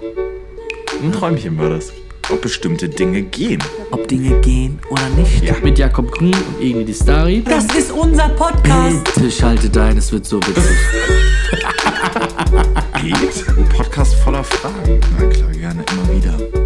Ein Träumchen war das. Ob bestimmte Dinge gehen. ob Dinge gehen oder nicht. Ja. Mit Jakob Grün und Egni Distari. Das ist unser Podcast. Tisch halte dein, es wird so witzig. Geht? Ein Podcast voller Fragen. Na klar, gerne immer wieder.